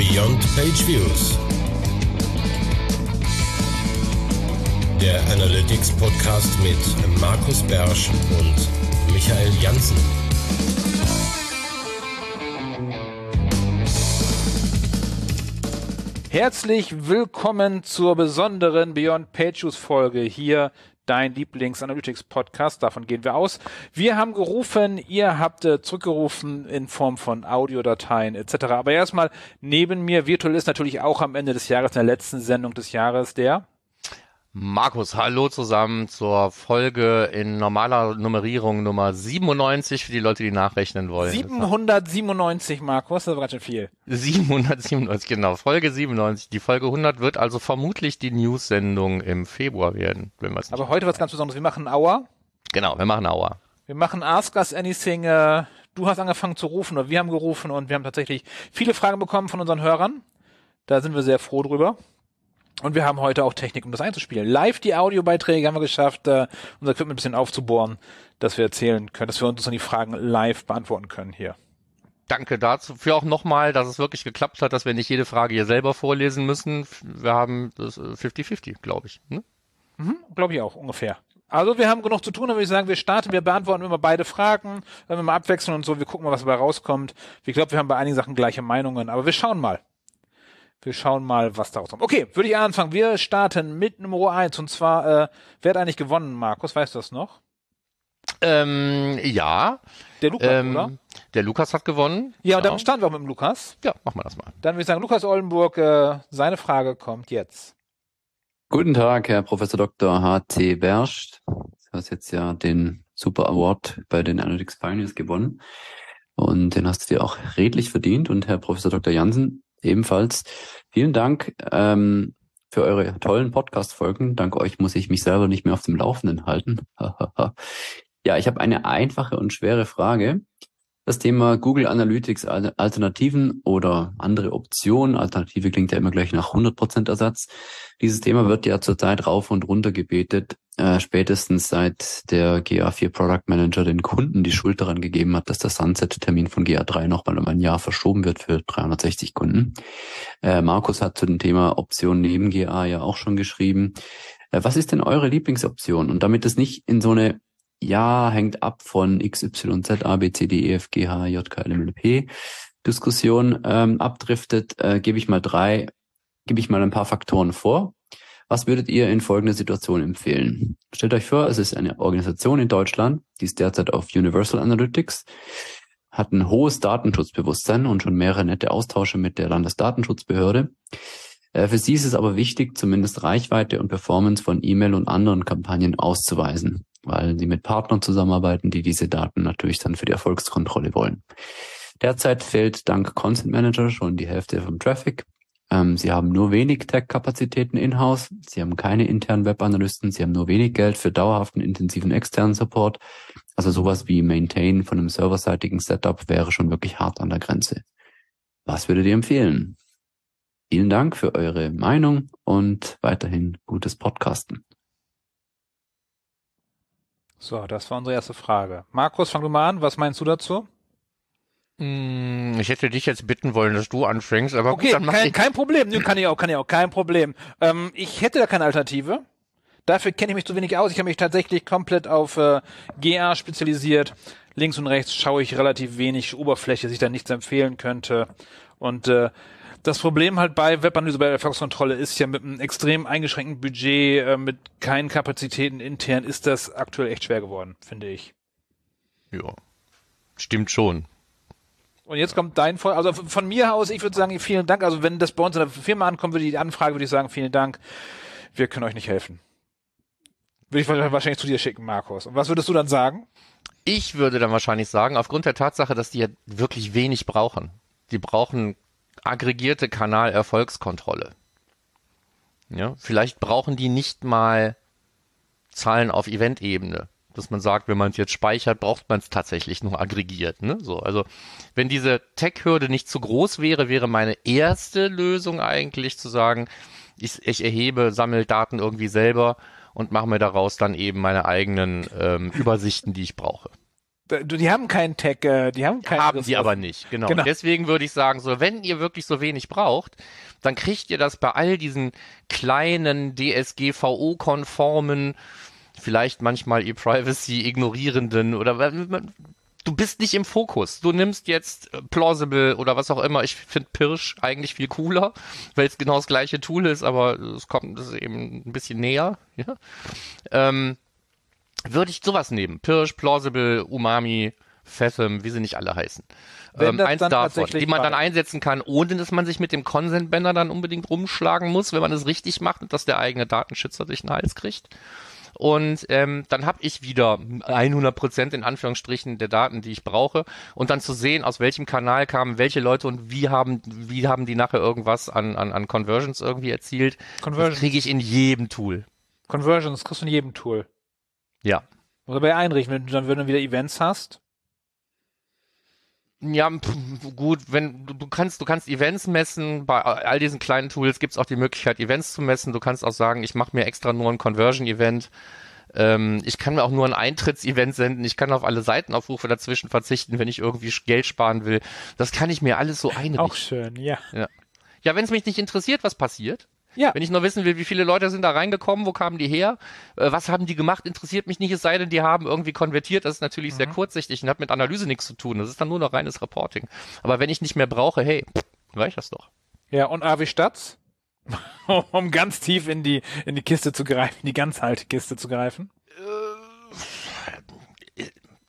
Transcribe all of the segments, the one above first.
Beyond Page Views. Der Analytics Podcast mit Markus Bersch und Michael Janssen. Herzlich willkommen zur besonderen Beyond Pages Folge hier dein Lieblings-Analytics-Podcast. Davon gehen wir aus. Wir haben gerufen, ihr habt äh, zurückgerufen in Form von Audiodateien etc. Aber erstmal neben mir, virtuell ist natürlich auch am Ende des Jahres, in der letzten Sendung des Jahres, der Markus, hallo zusammen zur Folge in normaler Nummerierung Nummer 97 für die Leute, die nachrechnen wollen. 797, Markus, das war ganz schön viel. 797, genau. Folge 97. Die Folge 100 wird also vermutlich die News-Sendung im Februar werden, wenn wir Aber heute was ganz Besonderes. Wir machen Hour. Genau, wir machen Hour. Wir machen Ask Us Anything. Äh, du hast angefangen zu rufen oder wir haben gerufen und wir haben tatsächlich viele Fragen bekommen von unseren Hörern. Da sind wir sehr froh drüber. Und wir haben heute auch Technik, um das einzuspielen. Live die Audiobeiträge haben wir geschafft, äh, unser Equipment ein bisschen aufzubohren, dass wir erzählen können, dass wir uns dann die Fragen live beantworten können hier. Danke dazu. Für auch nochmal, dass es wirklich geklappt hat, dass wir nicht jede Frage hier selber vorlesen müssen. Wir haben das 50-50, äh, glaube ich. Ne? Mhm, glaube ich auch, ungefähr. Also wir haben genug zu tun, würde ich sagen, wir starten, wir beantworten immer beide Fragen, wenn wir mal abwechseln und so, wir gucken mal, was dabei rauskommt. Ich glaube, wir haben bei einigen Sachen gleiche Meinungen, aber wir schauen mal. Wir schauen mal, was daraus kommt. Okay, würde ich anfangen. Wir starten mit Nummer eins und zwar, äh, wer hat eigentlich gewonnen, Markus? Weißt du das noch? Ähm, ja. Der Lukas, ähm, oder? Der Lukas hat gewonnen. Ja, und dann starten wir auch mit dem Lukas. Ja, machen wir das mal. Dann würde ich sagen, Lukas Oldenburg, äh, seine Frage kommt jetzt. Guten Tag, Herr Professor Dr. H.T. Berst. Du hast jetzt ja den Super Award bei den Analytics Pioneers gewonnen. Und den hast du dir auch redlich verdient. Und Herr Professor Dr. Jansen, ebenfalls. Vielen Dank ähm, für eure tollen Podcast-Folgen. Dank euch muss ich mich selber nicht mehr auf dem Laufenden halten. ja, ich habe eine einfache und schwere Frage. Das Thema Google Analytics Alternativen oder andere Optionen. Alternative klingt ja immer gleich nach 100% Ersatz. Dieses Thema wird ja zurzeit rauf und runter gebetet, äh, spätestens seit der GA4 Product Manager den Kunden die Schuld daran gegeben hat, dass der Sunset-Termin von GA3 nochmal um ein Jahr verschoben wird für 360 Kunden. Äh, Markus hat zu dem Thema Optionen neben GA ja auch schon geschrieben. Äh, was ist denn eure Lieblingsoption? Und damit es nicht in so eine ja, hängt ab von XYZ, A, B, C, D, E, F, G, H, J, K, L, M, N, P Diskussion ähm, abdriftet, äh, gebe ich mal drei, gebe ich mal ein paar Faktoren vor. Was würdet ihr in folgender Situation empfehlen? Stellt euch vor, es ist eine Organisation in Deutschland, die ist derzeit auf Universal Analytics, hat ein hohes Datenschutzbewusstsein und schon mehrere nette Austausche mit der Landesdatenschutzbehörde. Äh, für sie ist es aber wichtig, zumindest Reichweite und Performance von E-Mail und anderen Kampagnen auszuweisen weil sie mit Partnern zusammenarbeiten, die diese Daten natürlich dann für die Erfolgskontrolle wollen. Derzeit fehlt dank Content Manager schon die Hälfte vom Traffic. Ähm, sie haben nur wenig Tech-Kapazitäten in-house. Sie haben keine internen Web-Analysten. Sie haben nur wenig Geld für dauerhaften, intensiven externen Support. Also sowas wie Maintain von einem serverseitigen Setup wäre schon wirklich hart an der Grenze. Was würdet ihr empfehlen? Vielen Dank für eure Meinung und weiterhin gutes Podcasten. So, das war unsere erste Frage. Markus, fang du mal an. Was meinst du dazu? Hm, ich hätte dich jetzt bitten wollen, dass du anfängst, aber okay, gut, dann mach kein, ich. kein Problem. Nö, kann ich auch, kann ich auch, kein Problem. Ähm, ich hätte da keine Alternative. Dafür kenne ich mich zu wenig aus. Ich habe mich tatsächlich komplett auf äh, GA spezialisiert. Links und rechts schaue ich relativ wenig Oberfläche, sich da nichts empfehlen könnte. Und äh, das Problem halt bei Webanalyse, bei Erfolgskontrolle ist ja mit einem extrem eingeschränkten Budget, äh, mit keinen Kapazitäten intern, ist das aktuell echt schwer geworden, finde ich. Ja, stimmt schon. Und jetzt kommt dein Fall. Also von mir aus, ich würde sagen, vielen Dank. Also wenn das bei uns in der Firma ankommt, würde die Anfrage, würde ich sagen, vielen Dank. Wir können euch nicht helfen. Würde ich wahrscheinlich zu dir schicken, Markus. Und was würdest du dann sagen? Ich würde dann wahrscheinlich sagen, aufgrund der Tatsache, dass die ja wirklich wenig brauchen. Die brauchen aggregierte Kanalerfolgskontrolle. Ja, vielleicht brauchen die nicht mal Zahlen auf Event-Ebene, dass man sagt, wenn man es jetzt speichert, braucht man es tatsächlich nur aggregiert. Ne? So, also wenn diese Tech-Hürde nicht zu groß wäre, wäre meine erste Lösung eigentlich zu sagen, ich, ich erhebe, sammle Daten irgendwie selber und mache mir daraus dann eben meine eigenen ähm, Übersichten, die ich brauche. Die haben keinen Tag, äh, die haben keinen Haben sie aber nicht, genau. Genau. Deswegen würde ich sagen, so, wenn ihr wirklich so wenig braucht, dann kriegt ihr das bei all diesen kleinen DSGVO-konformen, vielleicht manchmal e-Privacy ignorierenden oder du bist nicht im Fokus. Du nimmst jetzt äh, Plausible oder was auch immer. Ich finde Pirsch eigentlich viel cooler, weil es genau das gleiche Tool ist, aber es kommt es ist eben ein bisschen näher. Ja? Ähm, würde ich sowas nehmen. Pirsch, Plausible, Umami, Fathom, wie sie nicht alle heißen. Ähm, eins davon, die man dann einsetzen kann, ohne dass man sich mit dem Consent-Banner dann unbedingt rumschlagen muss, wenn man es richtig macht und dass der eigene Datenschützer sich einen Hals kriegt. Und ähm, dann habe ich wieder 100% in Anführungsstrichen der Daten, die ich brauche. Und dann zu sehen, aus welchem Kanal kamen welche Leute und wie haben, wie haben die nachher irgendwas an, an, an Conversions irgendwie erzielt. Conversions. Kriege ich in jedem Tool. Conversions kriegst du in jedem Tool. Ja. Oder bei einrichten, wenn du dann, wenn du wieder Events hast. Ja, pf, gut, wenn du, du kannst, du kannst Events messen, bei all diesen kleinen Tools gibt's auch die Möglichkeit, Events zu messen. Du kannst auch sagen, ich mache mir extra nur ein Conversion-Event. Ähm, ich kann mir auch nur ein Eintritts-Event senden. Ich kann auf alle Seitenaufrufe dazwischen verzichten, wenn ich irgendwie Geld sparen will. Das kann ich mir alles so einrichten. Auch schön, ja. Ja, wenn es mich nicht interessiert, was passiert. Ja. Wenn ich nur wissen will, wie viele Leute sind da reingekommen, wo kamen die her, äh, was haben die gemacht, interessiert mich nicht, es sei denn, die haben irgendwie konvertiert. Das ist natürlich sehr kurzsichtig und hat mit Analyse nichts zu tun. Das ist dann nur noch reines Reporting. Aber wenn ich nicht mehr brauche, hey, pff, reicht das doch. Ja, und AW Stats? um ganz tief in die, in die Kiste zu greifen, in die ganz alte Kiste zu greifen.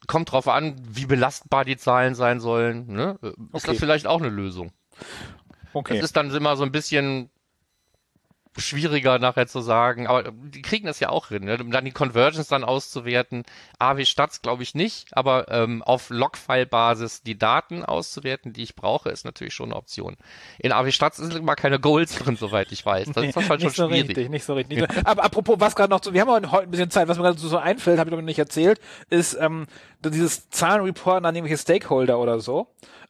Kommt drauf an, wie belastbar die Zahlen sein sollen. Ne? Äh, Ist Okay. das vielleicht auch eine Lösung? Okay. Das ist dann immer so ein bisschen schwieriger nachher zu sagen, aber die kriegen das ja auch hin, ne? um dann die Conversions dann auszuwerten. AW Stats glaube ich nicht, aber ähm, auf Logfile-Basis die Daten auszuwerten, die ich brauche, ist natürlich schon eine Option. In AW Stats sind immer keine Goals drin, soweit ich weiß. Das ist das halt schon so schwierig. richtig, nicht so richtig. Nicht so. Aber apropos, was gerade noch, so, wir haben heute ein bisschen Zeit, was mir gerade so einfällt, habe ich noch nicht erzählt, ist ähm, dieses Zahlenreporten an irgendwelche Stakeholder oder so.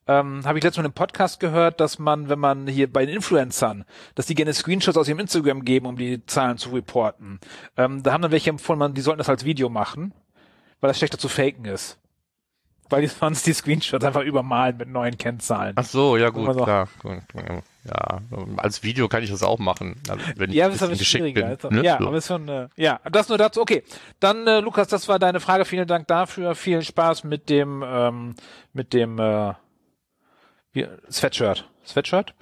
Ähm, habe ich letztens mal im Podcast gehört, dass man, wenn man hier bei den Influencern, dass die gerne Screenshots aus ihrem Instagram geben, um die Zahlen zu reporten. Ähm, da haben dann welche empfohlen, man, die sollten das als Video machen, weil das schlechter zu faken ist. Weil die sonst die Screenshots einfach übermalen mit neuen Kennzahlen. Ach so, ja gut, Also- klar. Gut, Ja, als Video kann ich das auch machen, also wenn ich Ja, ein das bisschen geschickt schwieriger. bin. Also, ne? Ja, So. aber ist schon, äh, ja, das nur dazu. Okay, dann äh, Lukas, das war deine Frage. Vielen Dank dafür. Viel Spaß mit dem, ähm, mit dem äh, wie, Sweatshirt. Sweatshirt?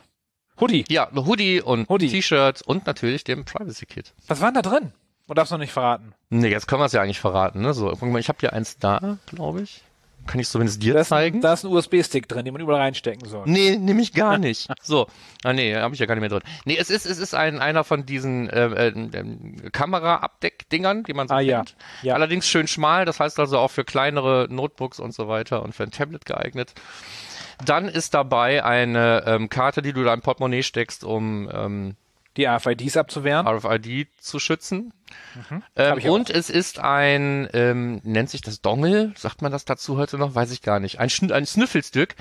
Hoodie. Ja, ein Hoodie und. T-Shirts und natürlich dem Privacy Kit. Was war denn da drin? Oder darfst du noch nicht verraten? Nee, jetzt können wir es ja eigentlich verraten, ne? So, ich habe hier eins da, glaube ich. Kann ich zumindest dir Da ist, ein, zeigen? da ist ein USB-Stick drin, den man überall reinstecken soll. Nee, nehme ich gar nicht. So, ah nee, habe ich ja gar nicht mehr drin. Nee, es ist es ist ein einer von diesen äh, äh, Kamera-Abdeck-Dingern, die man so Ah, ja. kennt. Ja. Allerdings schön schmal, das heißt also auch für kleinere Notebooks und so weiter und für ein Tablet geeignet. Dann ist dabei eine ähm, Karte, die du da im Portemonnaie steckst, um ähm, Die AFIDs abzuwehren. RFID zu schützen. Hab Ähm, und es ist ein, ähm, nennt sich das Dongle, sagt man das dazu heute noch, weiß ich gar nicht. Ein, Schn ein Snüffelstück,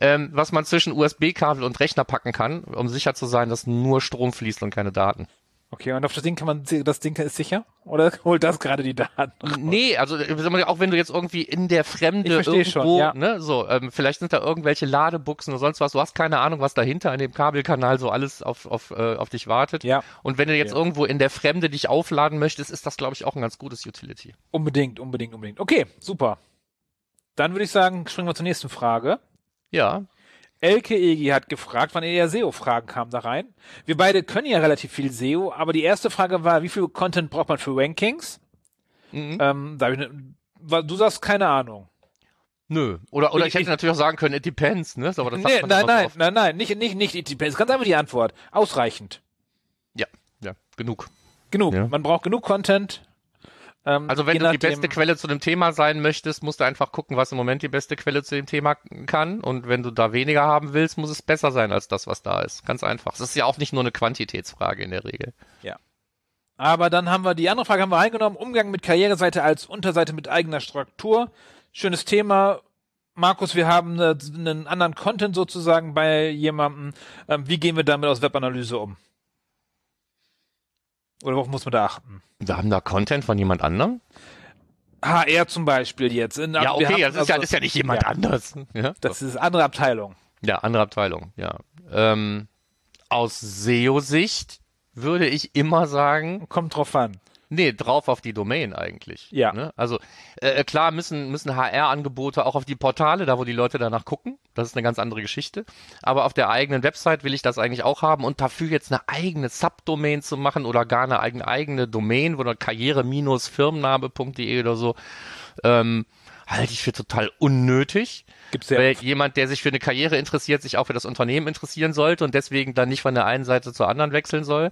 ähm, was man zwischen USB-Kabel und Rechner packen kann, um sicher zu sein, dass nur Strom fließt und keine Daten. Okay, und auf das Ding kann man, das Ding ist sicher? Oder holt das gerade die Daten? Nee, also äh, auch wenn du jetzt irgendwie in der Fremde irgendwo, schon, ja. ne, so, ähm, vielleicht sind da irgendwelche Ladebuchsen oder sonst was, du hast keine Ahnung, was dahinter in dem Kabelkanal so alles auf, auf, äh, auf dich wartet. Ja. Und wenn du jetzt Ja. irgendwo in der Fremde dich aufladen möchtest, ist das, glaube ich, auch ein ganz gutes Utility. Unbedingt, unbedingt, unbedingt. Okay, super. Dann würde ich sagen, springen wir zur nächsten Frage. Ja, Elke Egi hat gefragt, wann eher SEO-Fragen kamen da rein. Wir beide können ja relativ viel SEO, aber die erste Frage war, wie viel Content braucht man für Rankings? Mhm. Ähm, da ne, du sagst keine Ahnung. Nö. Oder, oder ich, Ich- hätte ich- natürlich auch sagen können, it depends, ne? Aber das Nee, nein, so nein, oft. nein, nein, nicht, nicht, nicht, it depends. Ganz einfach die Antwort. Ausreichend. Ja, ja, genug. Genug. Ja. Man braucht genug Content. Ähm, Also wenn du die beste Quelle zu dem Thema sein möchtest, musst du einfach gucken, was im Moment die beste Quelle zu dem Thema kann. Und wenn du da weniger haben willst, muss es besser sein als das, was da ist. Ganz einfach. Es ist ja auch nicht nur eine Quantitätsfrage in der Regel. Aber dann haben wir die andere Frage haben wir eingenommen. Umgang mit Karriereseite als Unterseite mit eigener Struktur. Schönes Thema. Markus, wir haben einen anderen Content sozusagen bei jemandem. Ähm, wie gehen wir damit aus Webanalyse um? Oder worauf muss man da achten? Wir haben da Content von jemand anderem? HR zum Beispiel jetzt. In, ja, okay, haben- das, ist ja, also- das ist ja nicht jemand Ja. anders. Ja? Das ist andere Abteilung. Ja, andere Abteilung, ja. Ähm, aus SEO-Sicht würde ich immer sagen, Kommt drauf an. Nee, drauf auf die Domain eigentlich. Ja. Ne? Also äh, klar müssen, müssen HR-Angebote auch auf die Portale, da wo die Leute danach gucken. Das ist eine ganz andere Geschichte. Aber auf der eigenen Website will ich das eigentlich auch haben und dafür jetzt eine eigene Subdomain zu machen oder gar eine eigene, eigene Domain, wo dann karriere-firmenname.de oder so, ähm, halte ich für total unnötig. Gibt's ja. Weil jemand, der sich für eine Karriere interessiert, sich auch für das Unternehmen interessieren sollte und deswegen dann nicht von der einen Seite zur anderen wechseln soll.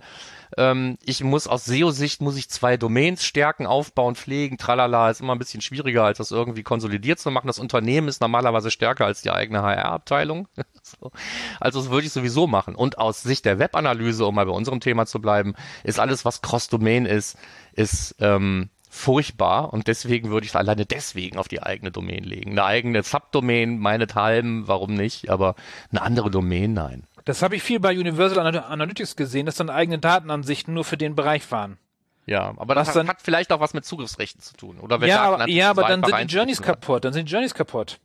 Ähm, ich muss aus SEO-Sicht muss ich zwei Domains stärken, aufbauen, pflegen, tralala, ist immer ein bisschen schwieriger, als das irgendwie konsolidiert zu machen. Das Unternehmen ist normalerweise stärker als die eigene HR-Abteilung. so. Also das würde ich sowieso machen. Und aus Sicht der Webanalyse, um mal bei unserem Thema zu bleiben, ist alles, was Cross-Domain ist, ist ähm, furchtbar und deswegen würde ich es alleine deswegen auf die eigene Domain legen. Eine eigene Subdomain, meinethalben, warum nicht, aber eine andere Domain, nein. Das habe ich viel bei Universal Ana- Analytics gesehen, dass dann eigene Datenansichten nur für den Bereich waren. Ja, aber das dann- hat vielleicht auch was mit Zugriffsrechten zu tun. Oder wenn Ja, aber, ja, aber dann sind die Journeys kaputt. Dann sind die Journeys kaputt.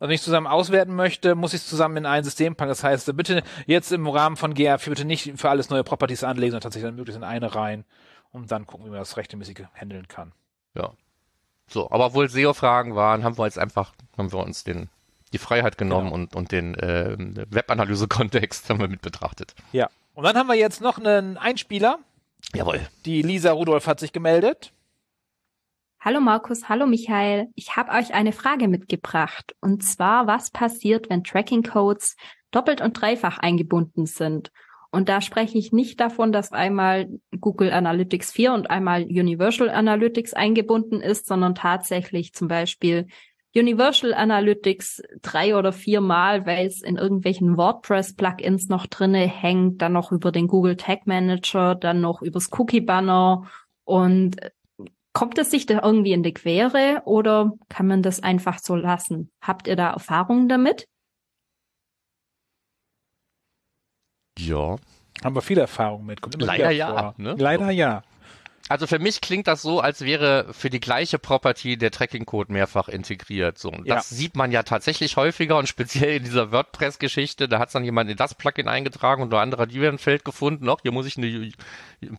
Also wenn ich zusammen auswerten möchte, muss ich es zusammen in ein System packen. Das heißt, bitte jetzt im Rahmen von GA4 bitte nicht für alles neue Properties anlegen, sondern tatsächlich dann möglichst in eine rein und dann gucken, wie man das rechtmäßig handeln kann. Ja. So, aber obwohl SEO-Fragen waren, haben wir jetzt einfach, haben wir uns den, die Freiheit genommen Genau. und, und den äh, Webanalyse-Kontext haben wir mit betrachtet. Ja. Und dann haben wir jetzt noch einen Einspieler. Jawohl. Die Lisa Rudolph hat sich gemeldet. Hallo Markus, hallo Michael. Ich habe euch eine Frage mitgebracht. Und zwar, was passiert, wenn Tracking-Codes doppelt und dreifach eingebunden sind? Und da spreche ich nicht davon, dass einmal Google Analytics 4 und einmal Universal Analytics eingebunden ist, sondern tatsächlich zum Beispiel Universal Analytics drei oder viermal, weil es in irgendwelchen WordPress-Plugins noch drinne hängt, dann noch über den Google Tag Manager, dann noch übers Cookie-Banner und Kommt es sich da irgendwie in die Quere oder kann man das einfach so lassen? Habt ihr da Erfahrungen damit? Haben Ja. wir viel Erfahrung mit. Kommt immer Leider ja, ne? Leider ja. Also für mich klingt das so, als wäre für die gleiche Property der Tracking-Code mehrfach integriert. So, und Ja. das sieht man ja tatsächlich häufiger und speziell in dieser WordPress-Geschichte, da hat dann jemand in das Plugin eingetragen und der andere hat wieder ein Feld gefunden, ach, hier muss ich eine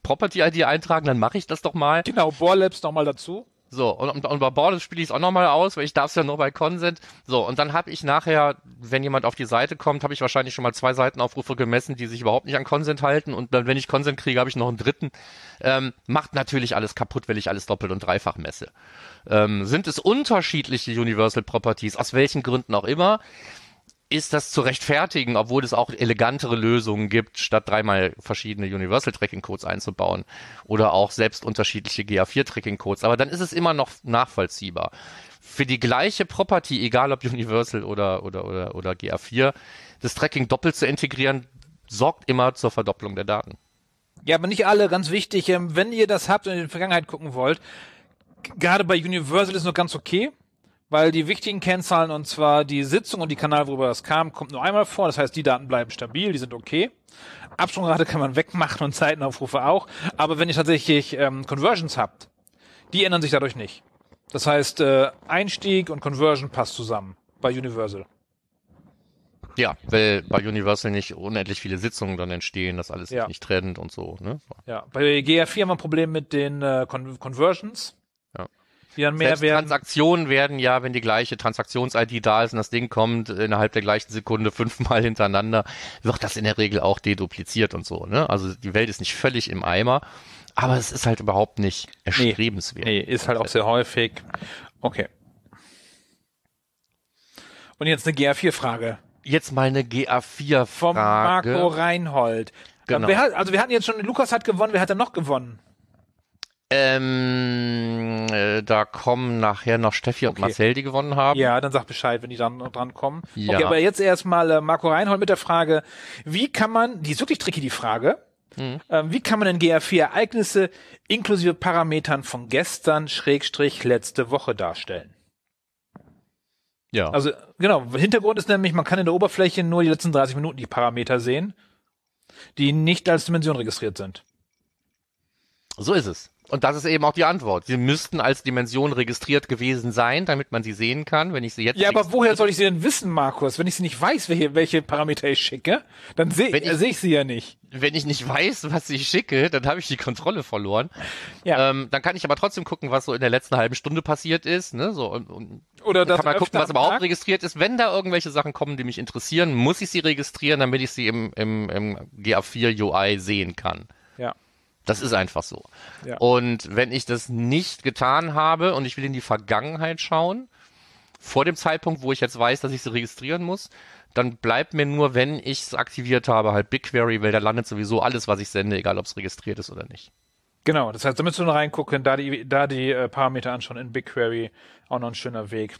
Property-ID eintragen, dann mache ich das doch mal. Genau, Borlabs nochmal dazu. So, und, und, und bei Border spiele ich es auch nochmal aus, weil ich darf es ja nur bei Consent. So, und dann habe ich nachher, wenn jemand auf die Seite kommt, habe ich wahrscheinlich schon mal zwei Seitenaufrufe gemessen, die sich überhaupt nicht an Consent halten. Und dann, wenn ich Consent kriege, habe ich noch einen dritten. Ähm, macht natürlich alles kaputt, weil ich alles doppelt und dreifach messe. Ähm, sind es unterschiedliche Universal Properties, aus welchen Gründen auch immer, ist das zu rechtfertigen, obwohl es auch elegantere Lösungen gibt, statt dreimal verschiedene Universal Tracking Codes einzubauen oder auch selbst unterschiedliche GA4 Tracking Codes. Aber dann ist es immer noch nachvollziehbar. Für die gleiche Property, egal ob Universal oder, oder, oder, oder GA4, das Tracking doppelt zu integrieren, sorgt immer zur Verdopplung der Daten. Ja, aber nicht alle, ganz wichtig. Ähm, wenn ihr das habt und in die Vergangenheit gucken wollt, gerade bei Universal ist noch ganz okay, weil die wichtigen Kennzahlen, und zwar die Sitzung und die Kanal, worüber das kam, kommt nur einmal vor. Das heißt, die Daten bleiben stabil, die sind okay. Absprungrate kann man wegmachen und Zeitenaufrufe auch. Aber wenn ihr tatsächlich ähm, Conversions habt, die ändern sich dadurch nicht. Das heißt, äh, Einstieg und Conversion passt zusammen bei Universal. Ja, weil bei Universal nicht unendlich viele Sitzungen dann entstehen, das alles Ja. nicht trennt und so. Ne? Ja, bei GR4 haben wir ein Problem mit den äh, Con Conversions. Die dann mehr werden. Transaktionen werden ja, wenn die gleiche Transaktions-ID da ist und das Ding kommt innerhalb der gleichen Sekunde fünfmal hintereinander, wird das in der Regel auch dedupliziert und so. Ne? Also die Welt ist nicht völlig im Eimer, aber es ist halt überhaupt nicht erstrebenswert. Nee, ist halt auch sehr häufig. Okay. Und jetzt eine GR4-Frage Jetzt mal eine GA4-Frage. vom Marco Reinhold. Genau. Wer hat, also wir hatten jetzt schon, Lukas hat gewonnen, wer hat denn noch gewonnen? Ähm, äh, da kommen nachher noch Steffi und Okay. Marcel, die gewonnen haben. Ja, dann sag Bescheid, wenn die dann dran kommen. Ja. Okay, aber jetzt erstmal äh, Marco Reinhold mit der Frage, wie kann man, die ist wirklich tricky, die Frage, Mhm. ähm, wie kann man in GR4 Ereignisse inklusive Parametern von gestern, Schrägstrich, letzte Woche darstellen? ja. Also genau, Hintergrund ist nämlich, man kann in der Oberfläche nur die letzten 30 Minuten die Parameter sehen, die nicht als Dimension registriert sind. So ist es. Und das ist eben auch die Antwort. Sie müssten als Dimension registriert gewesen sein, damit man sie sehen kann. Wenn ich sie jetzt Ja, aber woher soll ich sie denn wissen, Markus? Wenn ich sie nicht weiß, welche, welche Parameter ich schicke, dann sehe ich- äh, seh ich sie ja nicht. wenn ich nicht weiß, was ich schicke, dann habe ich die Kontrolle verloren. Ja. Ähm, dann kann ich aber trotzdem gucken, was so in der letzten halben Stunde passiert ist. Ne? So, und, und Oder das kann man gucken, was überhaupt registriert ist. Wenn da irgendwelche Sachen kommen, die mich interessieren, muss ich sie registrieren, damit ich sie im, im, im GA4 UI sehen kann. Das ist einfach so. Ja. Und wenn ich das nicht getan habe und ich will in die Vergangenheit schauen, vor dem Zeitpunkt, wo ich jetzt weiß, dass ich sie registrieren muss, dann bleibt mir nur, wenn ich es aktiviert habe, halt BigQuery, weil da landet sowieso alles, was ich sende, egal ob es registriert ist oder nicht. Genau, das heißt, da müsst ihr nur reingucken, da die, da die äh, Parameter anschauen in BigQuery, auch noch ein schöner Weg.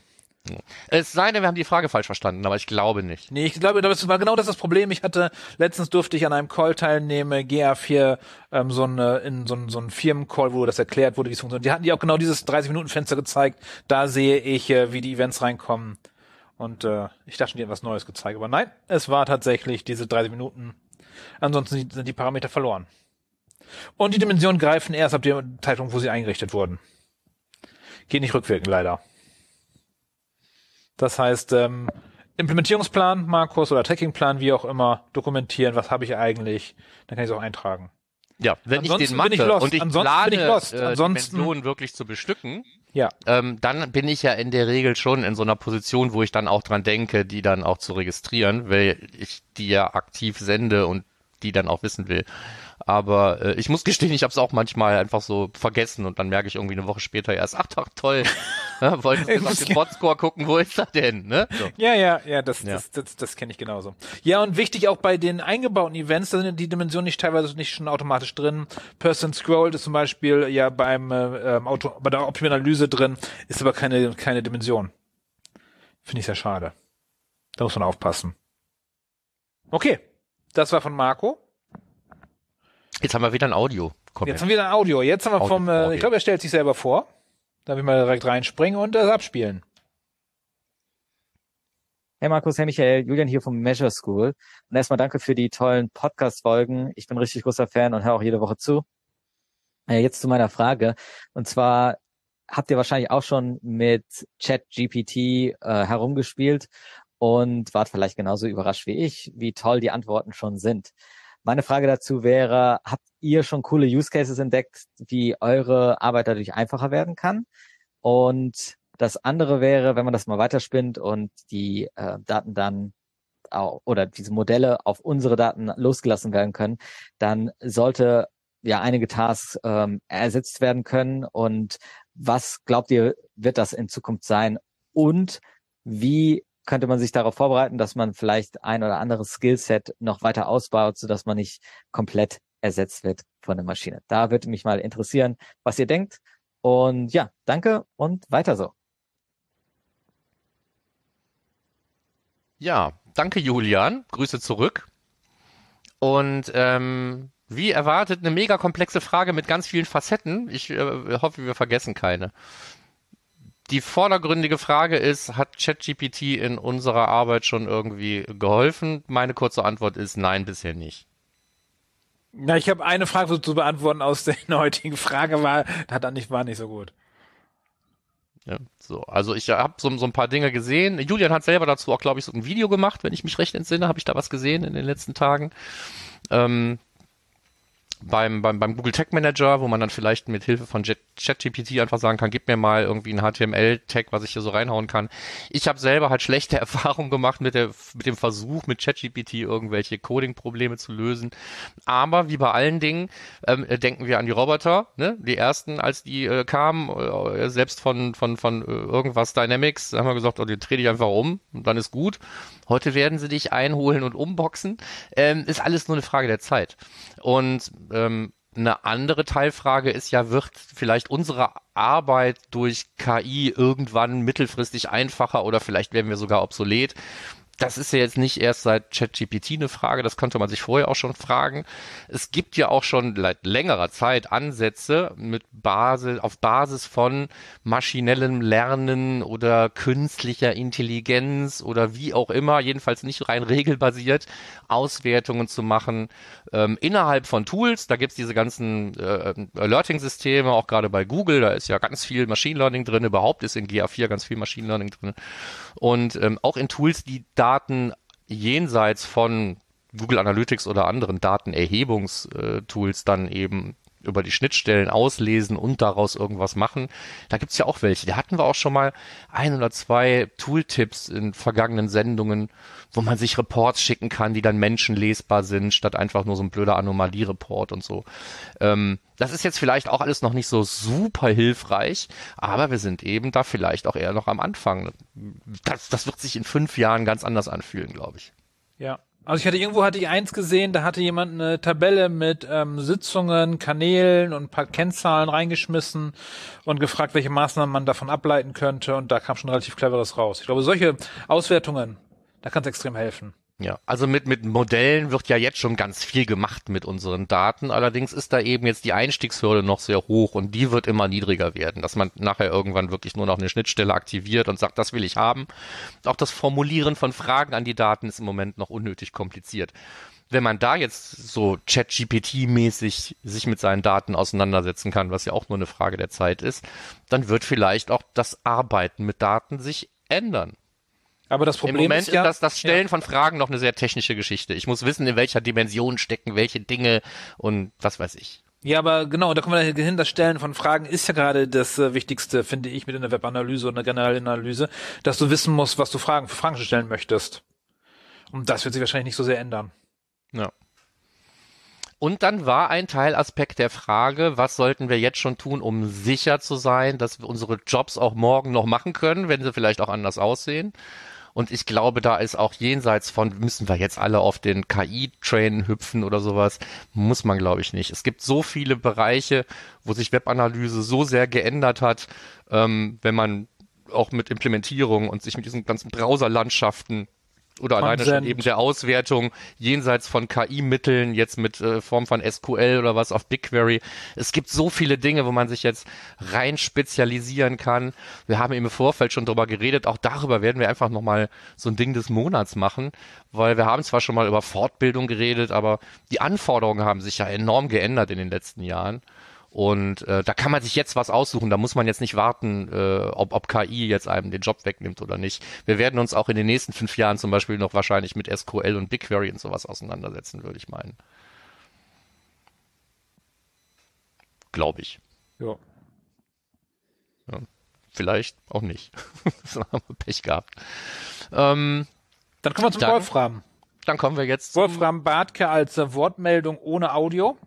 Es sei denn, wir haben die Frage falsch verstanden, aber ich glaube nicht. Nee, ich glaube, das war genau das, das Problem. Ich hatte, letztens durfte ich an einem Call teilnehmen, GA4, ähm, so eine, in so ein, so ein Firmencall, wo das erklärt wurde, wie es funktioniert. Die hatten die auch genau dieses 30-Minuten-Fenster gezeigt. Da sehe ich, äh, wie die Events reinkommen. Und äh, ich dachte, die haben was Neues gezeigt. Aber nein, es war tatsächlich diese 30 Minuten. Ansonsten sind die Parameter verloren. Und die Dimensionen greifen erst ab dem Zeitpunkt, wo sie eingerichtet wurden. Geht nicht rückwirkend, leider. Das heißt, ähm, Implementierungsplan, Markus, oder Trackingplan, wie auch immer, dokumentieren, was habe ich eigentlich, dann kann ich es auch eintragen. Ja, wenn ich Ansonsten den mache ich und ich Ansonsten plane, bin ich lost. Äh, Ansonsten- Dimensionen wirklich zu bestücken, Ja, ähm, dann bin ich ja in der Regel schon in so einer Position, wo ich dann auch dran denke, die dann auch zu registrieren, weil ich die ja aktiv sende und die dann auch wissen will. Aber äh, ich muss gestehen, ich habe es auch manchmal einfach so vergessen und dann merke ich irgendwie eine Woche später erst, ach doch, toll, ja, wolltest du auf den Botscore gucken, wo ist er denn? Ne? So. ja, ja, ja, das, Ja. das, das, das kenne ich genauso. Ja, und wichtig auch bei den eingebauten Events, da sind die Dimensionen nicht teilweise nicht schon automatisch drin. Person Scroll ist zum Beispiel ja beim äh, ähm, Auto, bei der Optimanalyse drin, ist aber keine, keine Dimension. Finde ich sehr schade. Da muss man aufpassen. Okay, das war von Marco. Jetzt haben wir wieder ein Audio. Komm, Jetzt haben wir ein Audio. Jetzt haben wir Audio, vom, äh, Audio. ich glaube, er stellt sich selber vor. Da will ich mal direkt reinspringen und das abspielen. Hey Markus, hey Michael, Julian hier vom Measure School. Und erstmal danke für die tollen Podcast-Folgen. Ich bin richtig großer Fan und höre auch jede Woche zu. Äh, jetzt zu meiner Frage. Und zwar habt ihr wahrscheinlich auch schon mit ChatGPT äh, herumgespielt und wart vielleicht genauso überrascht wie ich, wie toll die Antworten schon sind. Meine Frage dazu wäre, habt ihr schon coole Use Cases entdeckt, wie eure Arbeit dadurch einfacher werden kann? Und das andere wäre, wenn man das mal weiterspinnt und die äh, Daten dann au- oder diese Modelle auf unsere Daten losgelassen werden können, dann sollte ja einige Tasks ähm, ersetzt werden können. Und was glaubt ihr, wird das in Zukunft sein? Und wie könnte man sich darauf vorbereiten, dass man vielleicht ein oder anderes Skillset noch weiter ausbaut, sodass man nicht komplett ersetzt wird von der Maschine? Da würde mich mal interessieren, was ihr denkt. Und ja, danke und weiter so. Ja, danke Julian. Grüße zurück. Und ähm, wie erwartet, eine mega komplexe Frage mit ganz vielen Facetten. Ich äh, hoffe, wir vergessen keine. Die vordergründige Frage ist, hat ChatGPT in unserer Arbeit schon irgendwie geholfen? Meine kurze Antwort ist nein, bisher nicht. Na, ich habe eine Frage zu beantworten aus der heutigen Frage, war, hat nicht, war nicht so gut. Ja, so, also ich habe so, so ein paar Dinge gesehen. Julian hat selber dazu auch, glaube ich, so ein Video gemacht, wenn ich mich recht entsinne, habe ich da was gesehen in den letzten Tagen. Ähm, beim, beim, beim Google Tag Manager, wo man dann vielleicht mit Hilfe von ChatGPT einfach sagen kann, gib mir mal irgendwie ein HTML-Tag, was ich hier so reinhauen kann. Ich habe selber halt schlechte Erfahrungen gemacht mit, der, mit dem Versuch, mit ChatGPT irgendwelche Coding-Probleme zu lösen. Aber wie bei allen Dingen, ähm, äh, denken wir an die Roboter, ne? Die ersten, als die äh, kamen, äh, selbst von, von, von äh, irgendwas Dynamics, haben wir gesagt, oh, die dreh dich einfach um und dann ist gut. Heute werden sie dich einholen und umboxen. Ähm, ist alles nur eine Frage der Zeit. Und ähm, eine andere Teilfrage ist ja, wird vielleicht unsere Arbeit durch KI irgendwann mittelfristig einfacher oder vielleicht werden wir sogar obsolet? Das ist ja jetzt nicht erst seit ChatGPT eine Frage, das konnte man sich vorher auch schon fragen. Es gibt ja auch schon seit längerer Zeit Ansätze mit Basis, auf Basis von maschinellem Lernen oder künstlicher Intelligenz oder wie auch immer, jedenfalls nicht rein regelbasiert, Auswertungen zu machen ähm, innerhalb von Tools. Da gibt's diese ganzen äh, Alerting-Systeme, auch gerade bei Google, da ist ja ganz viel Machine Learning drin, überhaupt ist in GA4 ganz viel Machine Learning drin. Und ähm, auch in Tools, die Daten jenseits von Google Analytics oder anderen Datenerhebungstools dann eben über die Schnittstellen auslesen und daraus irgendwas machen. Da gibt's ja auch welche. Da hatten wir auch schon mal ein oder zwei Tooltips in vergangenen Sendungen, wo man sich Reports schicken kann, die dann menschenlesbar sind, statt einfach nur so ein blöder Anomalie-Report und so. Ähm, das ist jetzt vielleicht auch alles noch nicht so super hilfreich, aber wir sind eben da vielleicht auch eher noch am Anfang. Das, das wird sich in fünf Jahren ganz anders anfühlen, glaube ich. Ja, also ich hatte irgendwo hatte ich eins gesehen, da hatte jemand eine Tabelle mit ähm, Sitzungen, Kanälen und ein paar Kennzahlen reingeschmissen und gefragt, welche Maßnahmen man davon ableiten könnte und da kam schon relativ cleveres raus. Ich glaube, solche Auswertungen, da kann es extrem helfen. Ja, also mit, mit Modellen wird ja jetzt schon ganz viel gemacht mit unseren Daten. Allerdings ist da eben jetzt die Einstiegshürde noch sehr hoch und die wird immer niedriger werden, dass man nachher irgendwann wirklich nur noch eine Schnittstelle aktiviert und sagt, das will ich haben. Auch das Formulieren von Fragen an die Daten ist im Moment noch unnötig kompliziert. Wenn man da jetzt so Chat-GPT-mäßig sich mit seinen Daten auseinandersetzen kann, was ja auch nur eine Frage der Zeit ist, dann wird vielleicht auch das Arbeiten mit Daten sich ändern. Aber das Problem Im Moment ist ja, das, das Stellen ja. von Fragen noch eine sehr technische Geschichte. Ich muss wissen, in welcher Dimension stecken welche Dinge und was weiß ich. Ja, aber genau, da kommen wir hin, das Stellen von Fragen ist ja gerade das äh, Wichtigste, finde ich, mit in der Webanalyse und der generellen Analyse, dass du wissen musst, was du Fragen für Fragen stellen möchtest. Und das wird sich wahrscheinlich nicht so sehr ändern. Ja. Und dann war ein Teilaspekt der Frage, was sollten wir jetzt schon tun, um sicher zu sein, dass wir unsere Jobs auch morgen noch machen können, wenn sie vielleicht auch anders aussehen. Und ich glaube, da ist auch jenseits von, müssen wir jetzt alle auf den KI-Train hüpfen oder sowas, muss man, glaube ich, nicht. Es gibt so viele Bereiche, wo sich Webanalyse so sehr geändert hat, ähm, wenn man auch mit Implementierung und sich mit diesen ganzen Browserlandschaften oder alleine schon Consent. eben der Auswertung jenseits von KI-Mitteln, jetzt mit äh, Form von SQL oder was auf BigQuery. Es gibt so viele Dinge, wo man sich jetzt rein spezialisieren kann. Wir haben im Vorfeld schon drüber geredet, auch darüber werden wir einfach nochmal so ein Ding des Monats machen, weil wir haben zwar schon mal über Fortbildung geredet, aber die Anforderungen haben sich ja enorm geändert in den letzten Jahren. Und äh, da kann man sich jetzt was aussuchen. Da muss man jetzt nicht warten, äh, ob, ob KI jetzt einem den Job wegnimmt oder nicht. Wir werden uns auch in den nächsten fünf Jahren zum Beispiel noch wahrscheinlich mit SQL und BigQuery und sowas auseinandersetzen, würde ich meinen. Glaube ich. Ja. Vielleicht auch nicht. das haben wir Pech gehabt. Ähm, Dann kommen wir zum Dann- Wolfram. dann kommen wir jetzt Wolfram Bartke als Wortmeldung ohne Audio.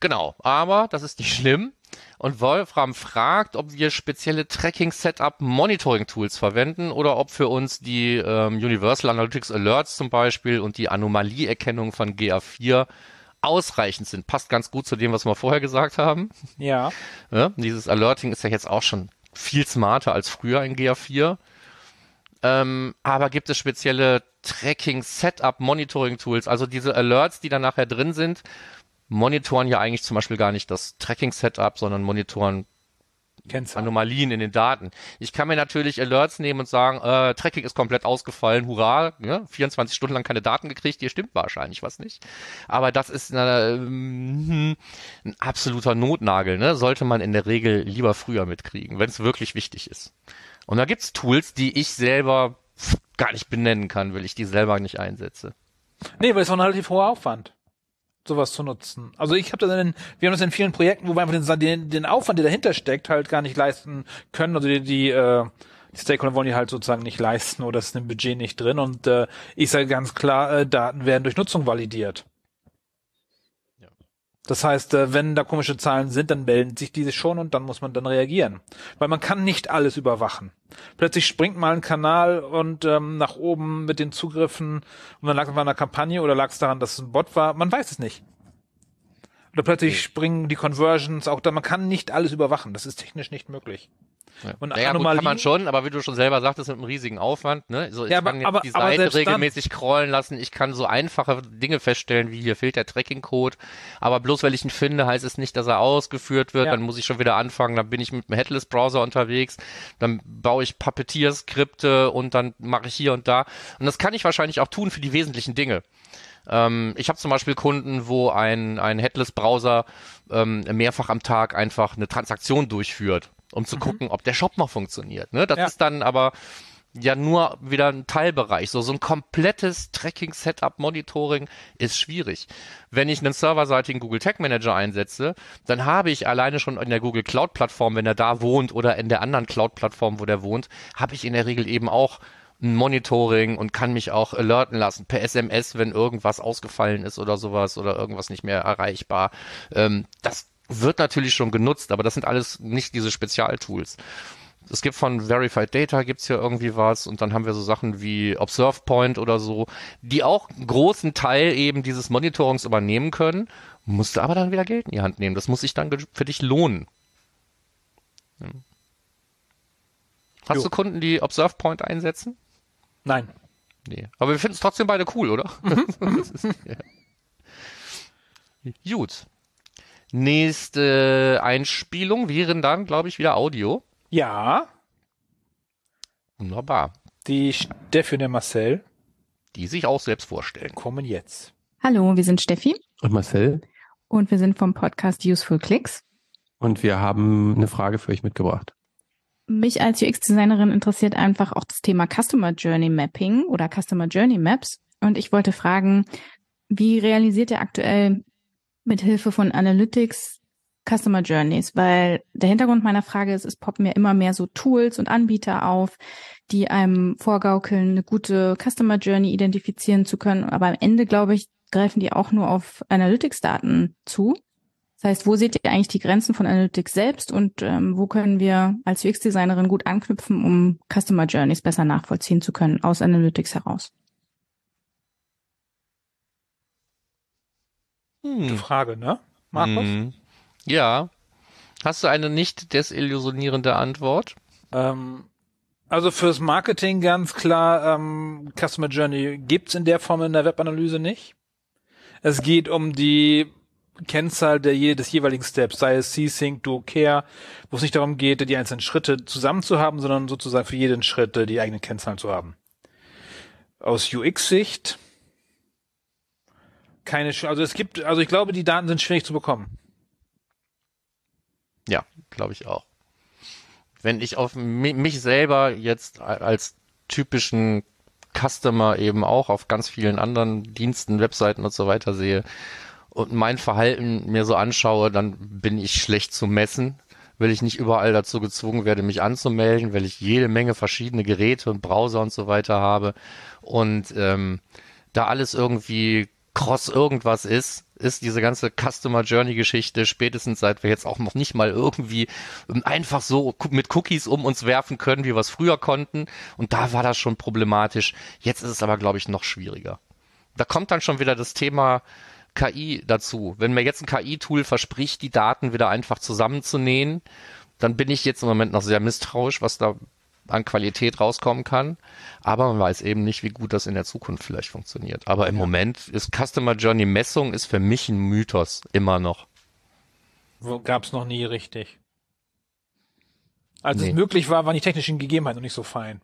Genau, aber das ist nicht schlimm. Und Wolfram fragt, ob wir spezielle Tracking-Setup-Monitoring-Tools verwenden oder ob für uns die ähm, Universal Analytics Alerts zum Beispiel und die Anomalieerkennung von GA4 ausreichend sind. Passt ganz gut zu dem, was wir vorher gesagt haben. Ja. Ja, dieses Alerting ist ja jetzt auch schon viel smarter als früher in GA4. Ähm, aber gibt es spezielle Tracking, Setup, Monitoring Tools, also diese Alerts, die dann nachher drin sind, monitoren ja eigentlich zum Beispiel gar nicht das Tracking Setup, sondern monitoren Kennzahlen. Anomalien in den Daten. Ich kann mir natürlich Alerts nehmen und sagen, äh, Tracking ist komplett ausgefallen, hurra, ja, 24 Stunden lang keine Daten gekriegt, hier stimmt wahrscheinlich was nicht. Aber das ist äh, ähm, ein absoluter Notnagel, ne? sollte man in der Regel lieber früher mitkriegen, wenn es wirklich wichtig ist. Und da gibt's Tools, die ich selber gar nicht benennen kann, weil ich die selber nicht einsetze. Nee, weil es war ein relativ hoher Aufwand, sowas zu nutzen. Also ich habe das in, wir haben das in vielen Projekten, wo wir einfach den, den, Aufwand, der dahinter steckt, halt gar nicht leisten können. Also die, die, äh, die Stakeholder wollen die halt sozusagen nicht leisten oder es ist im Budget nicht drin. Und äh, ich sage ganz klar, äh, Daten werden durch Nutzung validiert. Das heißt, äh, wenn da komische Zahlen sind, dann melden sich diese schon und dann muss man dann reagieren. Weil man kann nicht alles überwachen. Plötzlich springt mal ein Kanal und ähm, nach oben mit den Zugriffen und dann lag es an einer Kampagne oder lag es daran, dass es ein Bot war. Man weiß es nicht. Oder plötzlich springen die Conversions auch da. Man kann nicht alles überwachen. Das ist technisch nicht möglich. Ja. Und naja, gut, Anomalien, kann man schon, aber wie du schon selber sagtest, mit einem riesigen Aufwand. Ne? So, ich Ja, aber- kann jetzt aber- die Seite selbst dann- regelmäßig scrollen lassen. Ich kann so einfache Dinge feststellen, wie hier fehlt der Tracking-Code. Aber bloß weil ich ihn finde, heißt es nicht, dass er ausgeführt wird. Ja. Dann muss ich schon wieder anfangen. Dann bin ich mit dem Headless-Browser unterwegs. Dann baue ich Puppeteer-Skripte und dann mache ich hier und da. Und das kann ich wahrscheinlich auch tun für die wesentlichen Dinge. Ähm, ich habe zum Beispiel Kunden, wo ein, ein Headless-Browser ähm, mehrfach am Tag einfach eine Transaktion durchführt, um zu gucken, ob der Shop noch funktioniert. Ne? Das Ja. ist dann aber ja nur wieder ein Teilbereich. So, so ein komplettes Tracking-Setup, Monitoring ist schwierig. Wenn ich einen serverseitigen Google Tag Manager einsetze, dann habe ich alleine schon in der Google Cloud Plattform, wenn er da wohnt oder in der anderen Cloud Plattform, wo der wohnt, habe ich in der Regel eben auch ein Monitoring und kann mich auch alerten lassen per SMS, wenn irgendwas ausgefallen ist oder sowas oder irgendwas nicht mehr erreichbar. Ähm, das wird natürlich schon genutzt, aber das sind alles nicht diese Spezialtools. Es gibt von Verified Data gibt's hier irgendwie was und dann haben wir so Sachen wie Observe Point oder so, die auch einen großen Teil eben dieses Monitorings übernehmen können, musst du aber dann wieder Geld in die Hand nehmen. Das muss sich dann für dich lohnen. Hast Jo. du Kunden, die Observe Point einsetzen? Nein. Nee. Aber wir finden es trotzdem beide cool, oder? Das ist, ja. Gut. Nächste Einspielung wären dann, glaube ich, wieder Audio. Ja, Wunderbar. die Steffi und der Marcel Die sich auch selbst vorstellen. kommen jetzt. Hallo, wir sind Steffi Und Marcel. und wir sind vom Podcast Useful Clicks. Und wir haben eine Frage für euch mitgebracht. Mich als UX-Designerin interessiert einfach auch das Thema Customer Journey Mapping oder Customer Journey Maps. Und ich wollte fragen, wie realisiert ihr aktuell mit Hilfe von Analytics Customer Journeys? Weil der Hintergrund meiner Frage ist, es poppen ja immer mehr so Tools und Anbieter auf, die einem vorgaukeln, eine gute Customer Journey identifizieren zu können. Aber am Ende, glaube ich, greifen die auch nur auf Analytics-Daten zu. Das heißt, wo seht ihr eigentlich die Grenzen von Analytics selbst und ähm, wo können wir als UX-Designerin gut anknüpfen, um Customer Journeys besser nachvollziehen zu können aus Analytics heraus? Hm. Frage, ne? Markus? Hm. Ja. Hast du eine nicht desillusionierende Antwort? Ähm, also fürs Marketing ganz klar, ähm, Customer Journey gibt's in der Form in der Webanalyse nicht. Es geht um die Kennzahl der, je- des jeweiligen Steps, sei es C-Sync, Do, Care, wo es nicht darum geht, die einzelnen Schritte zusammen zu haben, sondern sozusagen für jeden Schritt äh, die eigenen Kennzahlen zu haben. Aus UX-Sicht keine, also es gibt, also ich glaube, die Daten sind schwierig zu bekommen. Ja, glaube ich auch. Wenn ich auf mi- mich selber jetzt als typischen Customer eben auch auf ganz vielen anderen Diensten, Webseiten und so weiter sehe und mein Verhalten mir so anschaue, dann bin ich schlecht zu messen, weil ich nicht überall dazu gezwungen werde, mich anzumelden, weil ich jede Menge verschiedene Geräte und Browser und so weiter habe und ähm, da alles irgendwie cross irgendwas ist, ist diese ganze Customer Journey Geschichte spätestens seit wir jetzt auch noch nicht mal irgendwie einfach so mit Cookies um uns werfen können, wie wir es früher konnten. Und da war das schon problematisch. Jetzt ist es aber, glaube ich, noch schwieriger. Da kommt dann schon wieder das Thema KI dazu. Wenn mir jetzt ein KI-Tool verspricht, die Daten wieder einfach zusammenzunähen, dann bin ich jetzt im Moment noch sehr misstrauisch, was da an Qualität rauskommen kann. Aber man weiß eben nicht, wie gut das in der Zukunft vielleicht funktioniert. Aber im Moment ist Customer Journey Messung ist für mich ein Mythos immer noch. Wo- Gab's noch nie richtig. Als Nee. es möglich war, waren die technischen Gegebenheiten noch nicht so fein.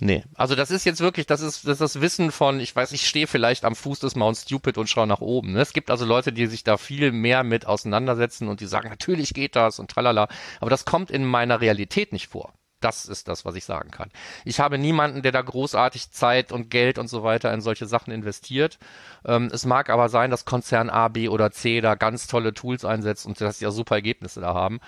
Nee, also das ist jetzt wirklich, das ist, das ist das Wissen von, ich weiß, ich stehe vielleicht am Fuß des Mount Stupid und schaue nach oben. ne? Es gibt also Leute, die sich da viel mehr mit auseinandersetzen und die sagen, natürlich geht das und tralala. Aber das kommt in meiner Realität nicht vor. Das ist das, was ich sagen kann. Ich habe niemanden, der da großartig Zeit und Geld und so weiter in solche Sachen investiert. Ähm, es mag aber sein, dass Konzern A, B oder C da ganz tolle Tools einsetzt und dass sie ja super Ergebnisse da haben.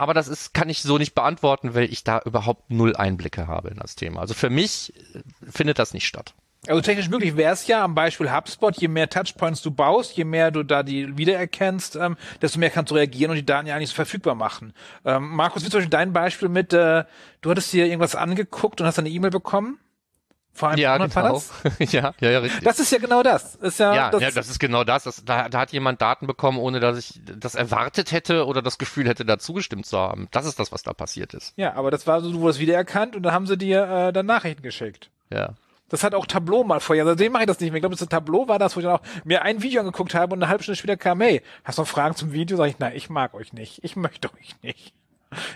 Aber das ist, kann ich so nicht beantworten, weil ich da überhaupt null Einblicke habe in das Thema. Also für mich äh, findet das nicht statt. Also technisch möglich wäre es ja am Beispiel HubSpot, je mehr Touchpoints du baust, je mehr du da die wiedererkennst, ähm, desto mehr kannst du reagieren und die Daten ja eigentlich so verfügbar machen. Ähm, Markus, wie zum Beispiel dein Beispiel mit, äh, du hattest dir irgendwas angeguckt und hast eine E-Mail bekommen? Vor einem Ja, Monat war genau. das? ja, ja, ja, richtig. Das ist ja genau das. Ist ja, ja, das, ja, das ist genau das. das da, da hat jemand Daten bekommen, ohne dass ich das erwartet hätte oder das Gefühl hätte, da zugestimmt zu haben. Das ist das, was da passiert ist. ja, aber das war so, du wurdest wiedererkannt und dann haben sie dir äh, dann Nachrichten geschickt. Ja. Das hat auch Tableau mal vorher. Seitdem mache ich das nicht mehr. Ich glaube, das Tableau war das, wo ich dann auch mir ein Video angeguckt habe und eine halbe Stunde später kam, hey, hast du noch Fragen zum Video? Sag ich, nein, ich mag euch nicht. Ich möchte euch nicht.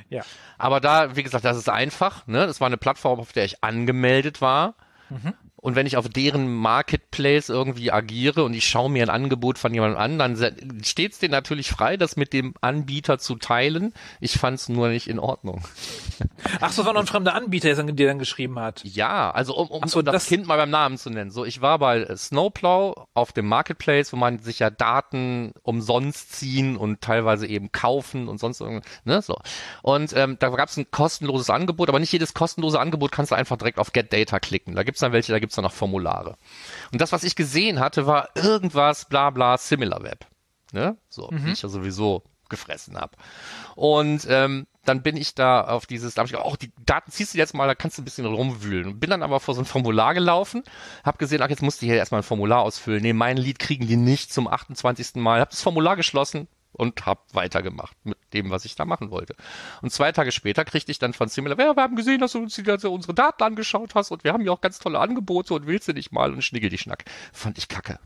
Ja. Aber da, wie gesagt, das ist einfach. Ne? Das war eine Plattform, auf der ich angemeldet war. Mhm. Und wenn ich auf deren Marketplace irgendwie agiere und ich schaue mir ein Angebot von jemandem an, dann steht es denen natürlich frei, das mit dem Anbieter zu teilen. Ich fand es nur nicht in Ordnung. Ach so, war noch ein fremder Anbieter, der der dann geschrieben hat. Ja, also um, um so, das, das- Kind mal beim Namen zu nennen. So, ich war bei Snowplow auf dem Marketplace, wo man sich ja Daten umsonst ziehen und teilweise eben kaufen und sonst irgendwas, ne, so. Und ähm, da gab es ein kostenloses Angebot, aber nicht jedes kostenlose Angebot kannst du einfach direkt auf Get Data klicken. Da gibt's dann welche, da gibt's dann noch Formulare. Und das, was ich gesehen hatte, war irgendwas, bla bla, SimilarWeb. Ne? So, wie ich ja sowieso gefressen habe. Und ähm, dann bin ich da auf dieses, da habe ich gedacht, oh, die Daten ziehst du jetzt mal, da kannst du ein bisschen rumwühlen. Bin dann aber vor so ein Formular gelaufen, habe gesehen, ach, jetzt musst du hier erstmal ein Formular ausfüllen. Nee, mein Lied kriegen die nicht zum 28. Mal. Habe das Formular geschlossen und habe weitergemacht mit dem, was ich da machen wollte. Und zwei Tage später kriegte ich dann von Similar, ja, wir haben gesehen, dass du uns die, du unsere Daten angeschaut hast und wir haben hier auch ganz tolle Angebote und willst du nicht mal und schniggel die Schnack. Fand ich kacke.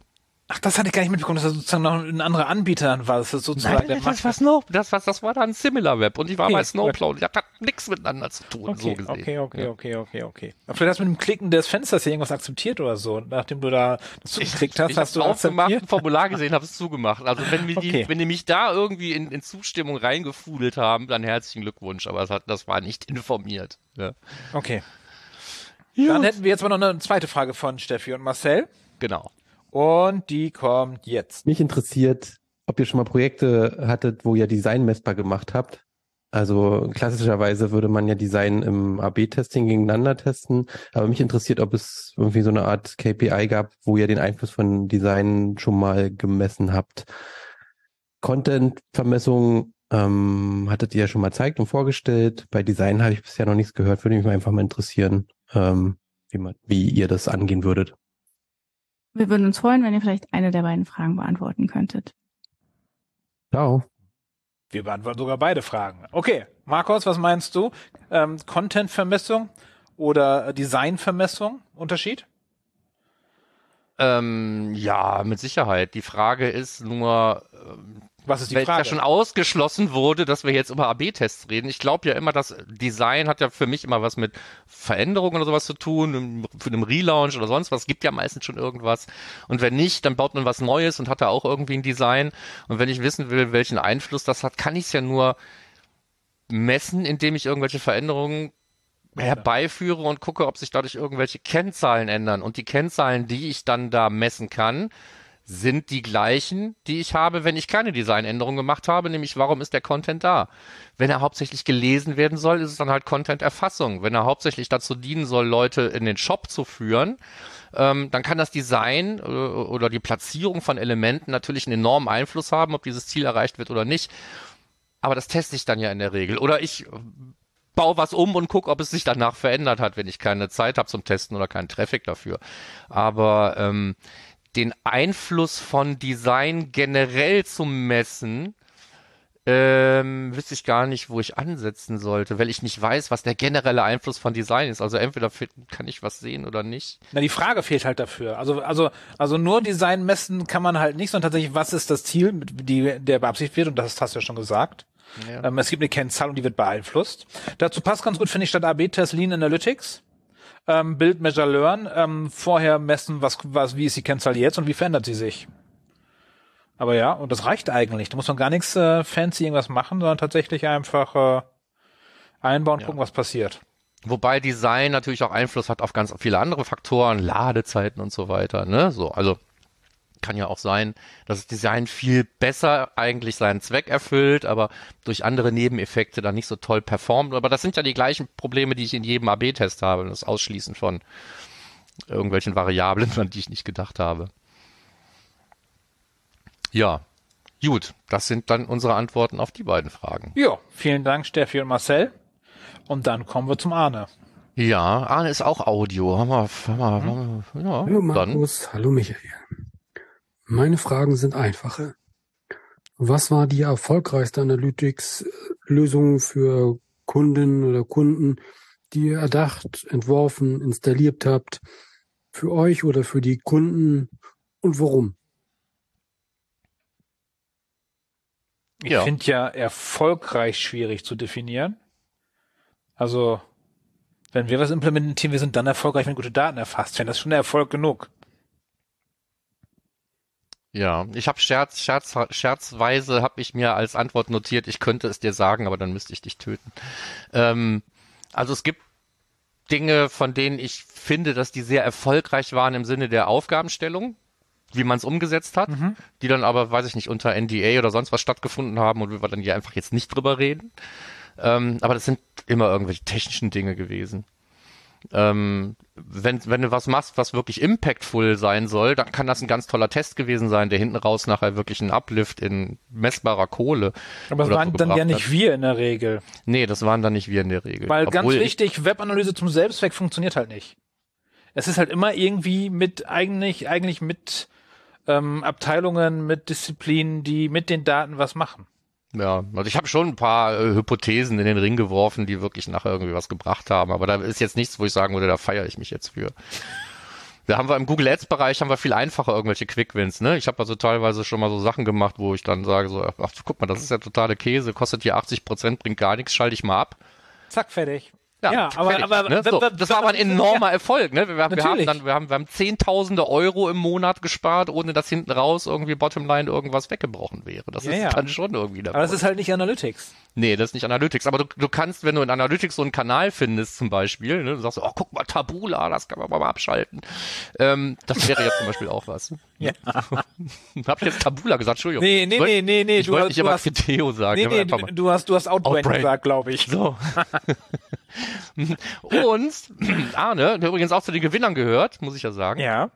Ach, das hatte ich gar nicht mitbekommen, dass das sozusagen noch ein anderer Anbieter war. Das ist sozusagen der Nein, das war Snow, das war, das war dann SimilarWeb und ich war Okay, bei gut. Snowplow das hat nichts miteinander zu tun, so Okay, gesehen. okay, okay, Ja. okay, okay, okay. Aber vielleicht hast du mit dem Klicken des Fensters hier irgendwas akzeptiert oder so. Nachdem du da das zugeklickt hast, ich hast du aufgemacht, ein Formular gesehen, habe es zugemacht. Also wenn, die, Okay. wenn die mich da irgendwie in, in Zustimmung reingefudelt haben, dann herzlichen Glückwunsch. Aber das, hat, das war nicht informiert. Ja. Okay. Dann hätten wir jetzt mal noch eine zweite Frage von Steffi und Marcel. Genau. Und die kommt jetzt. Mich interessiert, ob ihr schon mal Projekte hattet, wo ihr Design messbar gemacht habt. Also klassischerweise würde man ja Design im AB-Testing gegeneinander testen, aber mich interessiert, ob es irgendwie so eine Art KPI gab, wo ihr den Einfluss von Design schon mal gemessen habt. Content-Vermessung ähm, hattet ihr ja schon mal gezeigt und vorgestellt. Bei Design habe ich bisher noch nichts gehört. Würde mich einfach mal interessieren, ähm, wie, man, wie ihr das angehen würdet. Wir würden uns freuen, wenn ihr vielleicht eine der beiden Fragen beantworten könntet. Ciao. Wir beantworten sogar beide Fragen. Okay, Markus, was meinst du? Ähm, Content-Vermessung oder Design-Vermessung? Unterschied? Ähm, ja, mit Sicherheit. Die Frage ist nur, ähm, Was ist die weil Frage? ja schon ausgeschlossen wurde, dass wir jetzt über AB-Tests reden. Ich glaube ja immer, dass Design hat ja für mich immer was mit Veränderungen oder sowas zu tun, für einen Relaunch oder sonst was. Es gibt ja meistens schon irgendwas. Und wenn nicht, dann baut man was Neues und hat da auch irgendwie ein Design. Und wenn ich wissen will, welchen Einfluss das hat, kann ich es ja nur messen, indem ich irgendwelche Veränderungen herbeiführe und gucke, ob sich dadurch irgendwelche Kennzahlen ändern. Und die Kennzahlen, die ich dann da messen kann, sind die gleichen, die ich habe, wenn ich keine Designänderung gemacht habe, nämlich warum ist der Content da? Wenn er hauptsächlich gelesen werden soll, ist es dann halt Content-Erfassung. Wenn er hauptsächlich dazu dienen soll, Leute in den Shop zu führen, ähm, dann kann das Design äh, oder die Platzierung von Elementen natürlich einen enormen Einfluss haben, ob dieses Ziel erreicht wird oder nicht. Aber das teste ich dann ja in der Regel. Oder ich äh, baue was um und gucke, ob es sich danach verändert hat, wenn ich keine Zeit habe zum Testen oder keinen Traffic dafür. Aber ähm, den Einfluss von Design generell zu messen, ähm, wüsste ich gar nicht, wo ich ansetzen sollte, weil ich nicht weiß, was der generelle Einfluss von Design ist. Also entweder kann ich was sehen oder nicht. Na, die Frage fehlt halt dafür. Also, also, also nur Design messen kann man halt nicht, sondern tatsächlich, was ist das Ziel, mit- die, der beabsichtigt wird, und das hast du ja schon gesagt. Ähm, es gibt eine Kennzahl und die wird beeinflusst. Dazu passt ganz gut, finde ich, statt AB-Test Lean Analytics. Ähm, Build, Measure, Learn. Ähm, vorher messen, was, was, wie ist die Kennzahl jetzt und wie verändert sie sich. Aber ja, und das reicht eigentlich. Da muss man gar nichts äh, fancy irgendwas machen, sondern tatsächlich einfach äh, einbauen, gucken, was passiert. Wobei Design natürlich auch Einfluss hat auf ganz viele andere Faktoren, Ladezeiten und so weiter. Ne? So, also kann ja auch sein, dass das Design viel besser eigentlich seinen Zweck erfüllt, aber durch andere Nebeneffekte dann nicht so toll performt. Aber das sind ja die gleichen Probleme, die ich in jedem AB-Test habe. Das Ausschließen von irgendwelchen Variablen, an die ich nicht gedacht habe. Ja, gut. Das sind dann unsere Antworten auf die beiden Fragen. Ja, vielen Dank, Steffi und Marcel. Und dann kommen wir zum Arne. Ja, Arne ist auch Audio. Haben wir, haben wir, ja, Hallo dann. Markus, hallo Michael. Meine Fragen sind einfache. Was war die erfolgreichste Analytics-Lösung für Kunden oder Kunden, die ihr erdacht, entworfen, installiert habt, für euch oder für die Kunden und warum? Ich Ja. finde ja erfolgreich schwierig zu definieren. Also, wenn wir was implementieren, wir sind dann erfolgreich, wenn gute Daten erfasst werden. Das ist schon Erfolg genug. Ja, ich habe Scherz, Scherz, scherzweise habe ich mir als Antwort notiert, ich könnte es dir sagen, aber dann müsste ich dich töten. Ähm, also es gibt Dinge, von denen ich finde, dass die sehr erfolgreich waren im Sinne der Aufgabenstellung, wie man es umgesetzt hat, die dann aber, weiß ich nicht, unter NDA oder sonst was stattgefunden haben und wir dann hier einfach jetzt nicht drüber reden. Ähm, aber das sind immer irgendwelche technischen Dinge gewesen. Ähm, wenn, wenn du was machst, was wirklich impactful sein soll, dann kann das ein ganz toller Test gewesen sein, der hinten raus nachher wirklich einen Uplift in messbarer Kohle. Aber das waren so dann ja nicht hat. wir in der Regel. Nee, das waren dann nicht wir in der Regel. Weil ganz Obwohl ich- wichtig, Webanalyse zum Selbstzweck funktioniert halt nicht. Es ist halt immer irgendwie mit, eigentlich, eigentlich mit ähm, Abteilungen, mit Disziplinen, die mit den Daten was machen. Ja, also ich habe schon ein paar äh, Hypothesen in den Ring geworfen, die wirklich nachher irgendwie was gebracht haben, aber da ist jetzt nichts, wo ich sagen würde, da feiere ich mich jetzt für. Da haben wir im Google Ads Bereich haben wir viel einfacher irgendwelche Quick Wins, ne? Ich habe also teilweise schon mal so Sachen gemacht, wo ich dann sage so, ach guck mal, das ist ja totale Käse, kostet hier 80 Prozent, bringt gar nichts, schalte ich mal ab. Zack, fertig. Ja, Ja, aber- fertig, aber- ne? so, das war aber ein enormer Erfolg, ne? Wir, wir, haben- wir haben Natürlich. dann, wir haben, wir haben Zehntausende Euro im Monat gespart, ohne dass hinten raus irgendwie Bottomline irgendwas weggebrochen wäre. Das Ja, ist ja. dann schon irgendwie der Aber das ist halt nicht Analytics. Nee, das ist nicht Analytics. Aber du, du kannst, wenn du in Analytics so einen Kanal findest zum Beispiel, ne, du sagst, oh, guck mal, Tabula, das kann man mal abschalten. Ähm, das wäre jetzt zum Beispiel auch was. Ja. Hab ich jetzt Tabula gesagt? Entschuldigung. Nee, nee, wollt- nee, nee, nee, Ich du wollte hast- nicht immer Criteo sagen. Nee, nee, du, du hast, du hast Outbrain Outbrain. gesagt, glaube ich. So. Und Arne, der übrigens auch zu den Gewinnern gehört, muss ich ja sagen, Ja.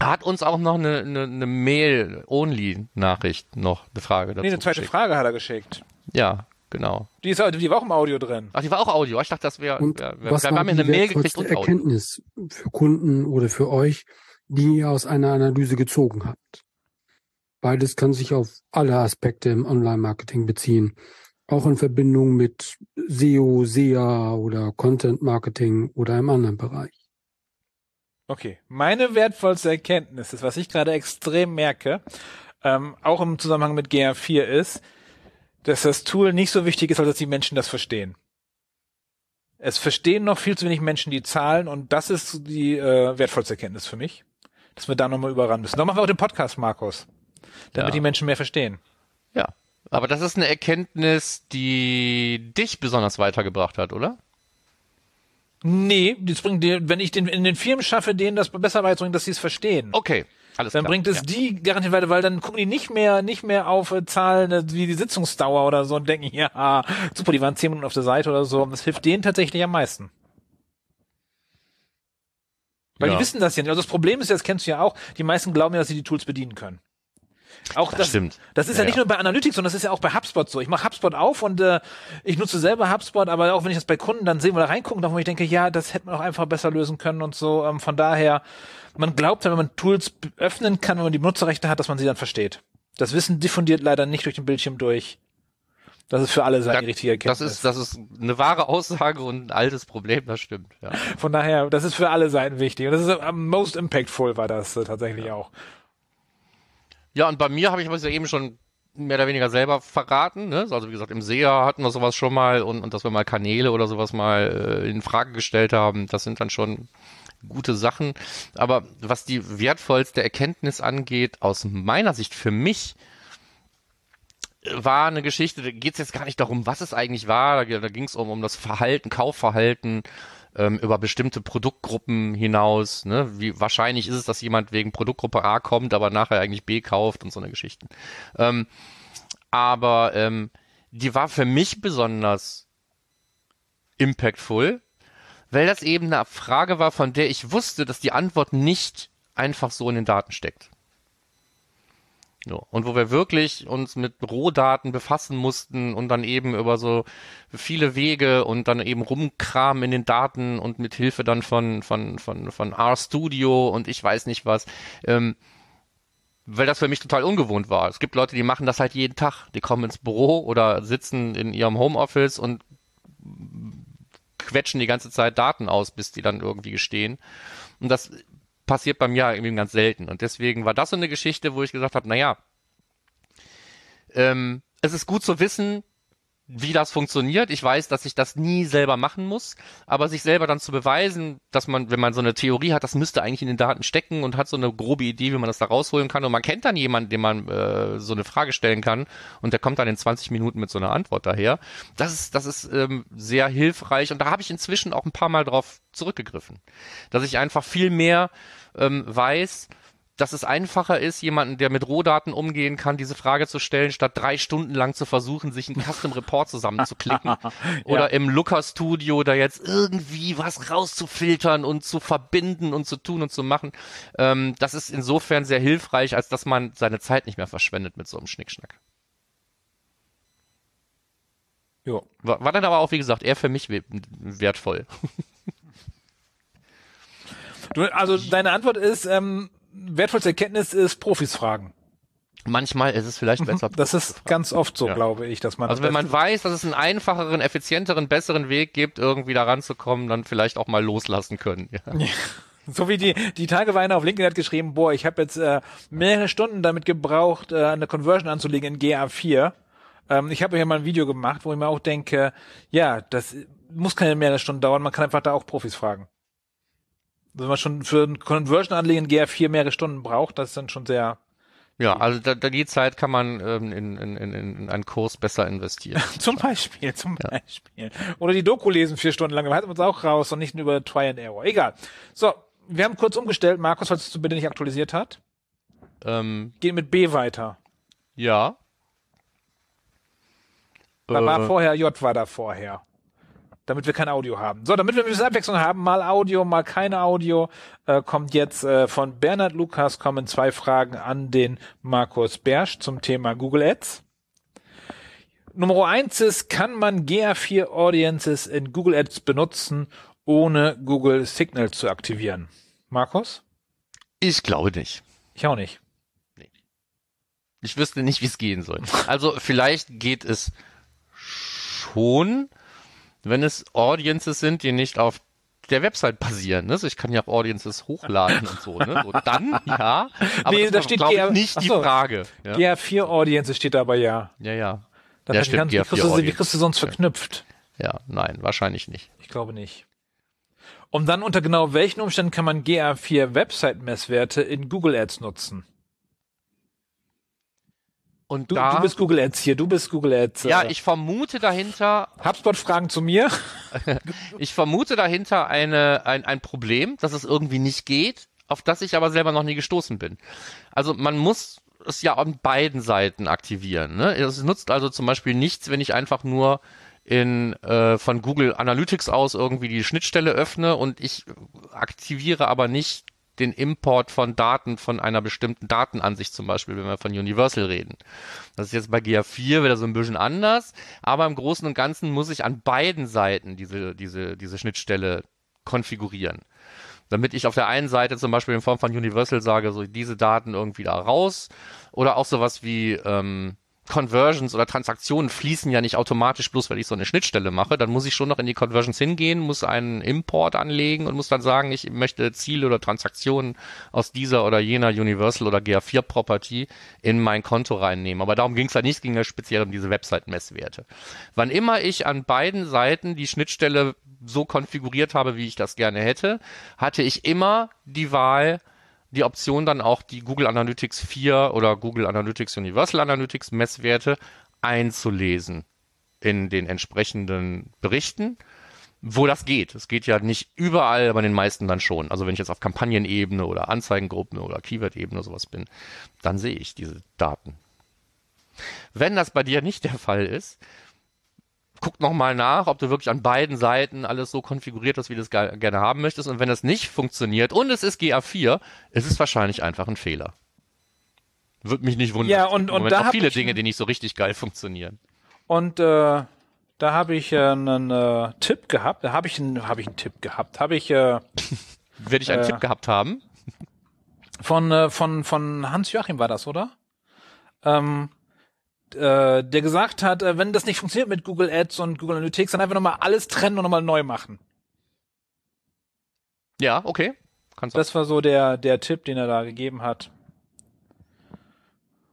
hat uns auch noch eine, eine, eine Mail-Only-Nachricht noch, eine Frage dazu Nee, eine zweite geschickt. Frage hat er geschickt. Ja, genau. Die, ist, die war auch im Audio drin. Ach, die war auch Audio. Ich dachte, das wäre, wär, wär, was wir war haben eine Mail gekriegt wertvollste und Audio. Erkenntnis für Kunden oder für euch, die ihr aus einer Analyse gezogen habt? Beides kann sich auf alle Aspekte im Online-Marketing beziehen. Auch in Verbindung mit SEO, SEA oder Content-Marketing oder einem anderen Bereich. Okay. Meine wertvollste Erkenntnis ist, was ich gerade extrem merke, ähm, auch im Zusammenhang mit GA4 ist, dass das Tool nicht so wichtig ist, als dass die Menschen das verstehen. Es verstehen noch viel zu wenig Menschen die Zahlen und das ist die äh, wertvollste Erkenntnis für mich, dass wir da nochmal überran müssen. Da machen wir auch den Podcast, Markus, damit Ja. die Menschen mehr verstehen. Ja. Aber das ist eine Erkenntnis, die dich besonders weitergebracht hat, oder? Nee, das bringt dir, wenn ich den, in den Firmen schaffe, denen das besser beizubringen, dass sie es verstehen. Okay. Alles Dann klar. bringt es ja. die garantiert weiter, weil dann gucken die nicht mehr, nicht mehr auf äh, Zahlen äh, wie die Sitzungsdauer oder so und denken, ja, super, die waren zehn Minuten auf der Seite oder so. Und das hilft denen tatsächlich am meisten. Weil Ja. die wissen das ja nicht. Also das Problem ist, ja, das kennst du ja auch, die meisten glauben ja, dass sie die Tools bedienen können. Auch Das das, stimmt. Das ist ja, Ja, nicht nur bei Analytics, sondern das ist ja auch bei HubSpot so. Ich mache HubSpot auf und äh, ich nutze selber HubSpot, aber auch wenn ich das bei Kunden dann sehe oder reingucken darf, wo ich denke, ja, das hätte man auch einfach besser lösen können und so. Ähm, von daher, man glaubt, wenn man Tools öffnen kann, wenn man die Benutzerrechte hat, dass man sie dann versteht. Das Wissen diffundiert leider nicht durch den Bildschirm durch. Das ist für alle Seiten die richtige Das Erkenntnis. ist, das ist eine wahre Aussage und ein altes Problem, das stimmt. Ja. Von daher, das ist für alle Seiten wichtig. Und das ist am most impactful war das tatsächlich auch. Ja, und bei mir habe ich was ja eben schon mehr oder weniger selber verraten. Ne? Also wie gesagt, im SEA hatten wir sowas schon mal und, und dass wir mal Kanäle oder sowas mal äh, in Frage gestellt haben, das sind dann schon gute Sachen. Aber was die wertvollste Erkenntnis angeht, aus meiner Sicht für mich, war eine Geschichte, da geht es jetzt gar nicht darum, was es eigentlich war. Da, da ging es um, um das Verhalten, Kaufverhalten ähm, über bestimmte Produktgruppen hinaus. Ne? Wie wahrscheinlich ist es, dass jemand wegen Produktgruppe A kommt, aber nachher eigentlich B kauft und so eine Geschichten. Ähm, aber ähm, die war für mich besonders impactful, weil das eben eine Frage war, von der ich wusste, dass die Antwort nicht einfach so in den Daten steckt. So. Und wo wir wirklich uns mit Rohdaten befassen mussten und dann eben über so viele Wege und dann eben rumkramen in den Daten und mit Hilfe dann von, von, von, von RStudio und ich weiß nicht was, ähm, weil das für mich total ungewohnt war. Es gibt Leute, die machen das halt jeden Tag. Die kommen ins Büro oder sitzen in ihrem Homeoffice und quetschen die ganze Zeit Daten aus, bis die dann irgendwie gestehen. Und das passiert bei mir irgendwie ganz selten. Und deswegen war das so eine Geschichte, wo ich gesagt habe, naja, ähm, es ist gut zu wissen, wie das funktioniert. Ich weiß, dass ich das nie selber machen muss, aber sich selber dann zu beweisen, dass man, wenn man so eine Theorie hat, das müsste eigentlich in den Daten stecken und hat so eine grobe Idee, wie man das da rausholen kann und man kennt dann jemanden, dem man äh, so eine Frage stellen kann und der kommt dann in 20 Minuten mit so einer Antwort daher. Das ist, das ist ähm, sehr hilfreich und da habe ich inzwischen auch ein paar Mal drauf zurückgegriffen, dass ich einfach viel mehr ähm, weiß, dass es einfacher ist, jemanden, der mit Rohdaten umgehen kann, diese Frage zu stellen, statt drei Stunden lang zu versuchen, sich einen Custom Report zusammenzuklicken ja. oder im Looker Studio da jetzt irgendwie was rauszufiltern und zu verbinden und zu tun und zu machen. Ähm, das ist insofern sehr hilfreich, als dass man seine Zeit nicht mehr verschwendet mit so einem Schnickschnack. Jo. War, war dann aber auch, wie gesagt, eher für mich wertvoll. Du, also deine Antwort ist, ähm, wertvollste Erkenntnis ist Profis fragen. Manchmal ist es vielleicht besser. Das ist ganz oft so, ja. glaube ich, dass man. Also wenn man weiß, dass es einen einfacheren, effizienteren, besseren Weg gibt, irgendwie da ranzukommen, dann vielleicht auch mal loslassen können. Ja. ja. So wie die, die Tageweiner auf LinkedIn hat geschrieben, boah, ich habe jetzt äh, mehrere Stunden damit gebraucht, äh, eine Conversion anzulegen in GA4. Ähm, ich habe ja mal ein Video gemacht, wo ich mir auch denke, ja, das muss keine mehrere Stunden dauern, man kann einfach da auch Profis fragen wenn man schon für ein Conversion anlegen GR4 mehrere Stunden braucht, das ist dann schon sehr. Ja, also da, da die Zeit kann man ähm, in, in, in, in einen Kurs besser investieren. zum Beispiel, zum ja. Beispiel. Oder die Doku lesen vier Stunden lang, dann halten wir uns auch raus und nicht nur über Try and Error. Egal. So, wir haben kurz umgestellt, Markus, falls du bitte nicht aktualisiert hat. Ähm, Geht mit B weiter. Ja. Da war äh, vorher, J war da vorher damit wir kein Audio haben. So, damit wir ein bisschen Abwechslung haben, mal Audio, mal keine Audio, äh, kommt jetzt äh, von Bernhard Lukas kommen zwei Fragen an den Markus Bersch zum Thema Google Ads. Nummer eins ist, kann man GA4 Audiences in Google Ads benutzen, ohne Google Signal zu aktivieren? Markus? Ich glaube nicht. Ich auch nicht. Nee. Ich wüsste nicht, wie es gehen soll. Also vielleicht geht es schon, wenn es Audiences sind, die nicht auf der Website basieren. Ne? Also ich kann ja auch Audiences hochladen und so. Ne? So, dann ja. Aber nee, da steht GR, nicht die Frage. Ja. GR4 Audiences steht aber ja. Ja, ja. Das ja, stimmt, kannst, wie, kriegst du, wie kriegst du sonst verknüpft? Ja, nein, wahrscheinlich nicht. Ich glaube nicht. Und dann unter genau welchen Umständen kann man GA4 Website-Messwerte in Google Ads nutzen? Und du, da, du bist Google Ads hier, du bist Google Ads. Ja, äh, ich vermute dahinter. HubSpot-Fragen zu mir? ich vermute dahinter eine, ein, ein Problem, dass es irgendwie nicht geht, auf das ich aber selber noch nie gestoßen bin. Also man muss es ja an beiden Seiten aktivieren. Ne? Es nutzt also zum Beispiel nichts, wenn ich einfach nur in äh, von Google Analytics aus irgendwie die Schnittstelle öffne und ich aktiviere aber nicht den Import von Daten von einer bestimmten Datenansicht zum Beispiel, wenn wir von Universal reden. Das ist jetzt bei GA4 wieder so ein bisschen anders, aber im Großen und Ganzen muss ich an beiden Seiten diese, diese, diese Schnittstelle konfigurieren. Damit ich auf der einen Seite zum Beispiel in Form von Universal sage, so diese Daten irgendwie da raus oder auch sowas wie ähm, Conversions oder Transaktionen fließen ja nicht automatisch bloß, weil ich so eine Schnittstelle mache. Dann muss ich schon noch in die Conversions hingehen, muss einen Import anlegen und muss dann sagen, ich möchte Ziele oder Transaktionen aus dieser oder jener Universal oder GA4 Property in mein Konto reinnehmen. Aber darum ging es ja nicht, ging ja speziell um diese Website-Messwerte. Wann immer ich an beiden Seiten die Schnittstelle so konfiguriert habe, wie ich das gerne hätte, hatte ich immer die Wahl, die Option dann auch die Google Analytics 4 oder Google Analytics Universal Analytics Messwerte einzulesen in den entsprechenden Berichten, wo das geht. Es geht ja nicht überall, aber den meisten dann schon. Also wenn ich jetzt auf Kampagnenebene oder Anzeigengruppen oder Keyword-Ebene sowas bin, dann sehe ich diese Daten. Wenn das bei dir nicht der Fall ist, guck nochmal nach, ob du wirklich an beiden Seiten alles so konfiguriert hast, wie du es gerne haben möchtest. Und wenn das nicht funktioniert und es ist GA4, ist es wahrscheinlich einfach ein Fehler. Würde mich nicht wundern. Ja, und- und da auch hab viele ich- Dinge, die nicht so richtig geil funktionieren. Und äh, da habe ich äh, einen äh, Tipp gehabt. Da habe ich einen, habe ich einen Tipp gehabt. Habe ich äh, Werde ich einen Äh, Tipp gehabt haben? von äh, von von Hans Joachim war das, oder? Ähm, äh, der gesagt hat, äh, wenn das nicht funktioniert mit Google Ads und Google Analytics, dann einfach nochmal alles trennen und nochmal neu machen. Ja, okay. Kannst. Das war so der der Tipp, den er da gegeben hat.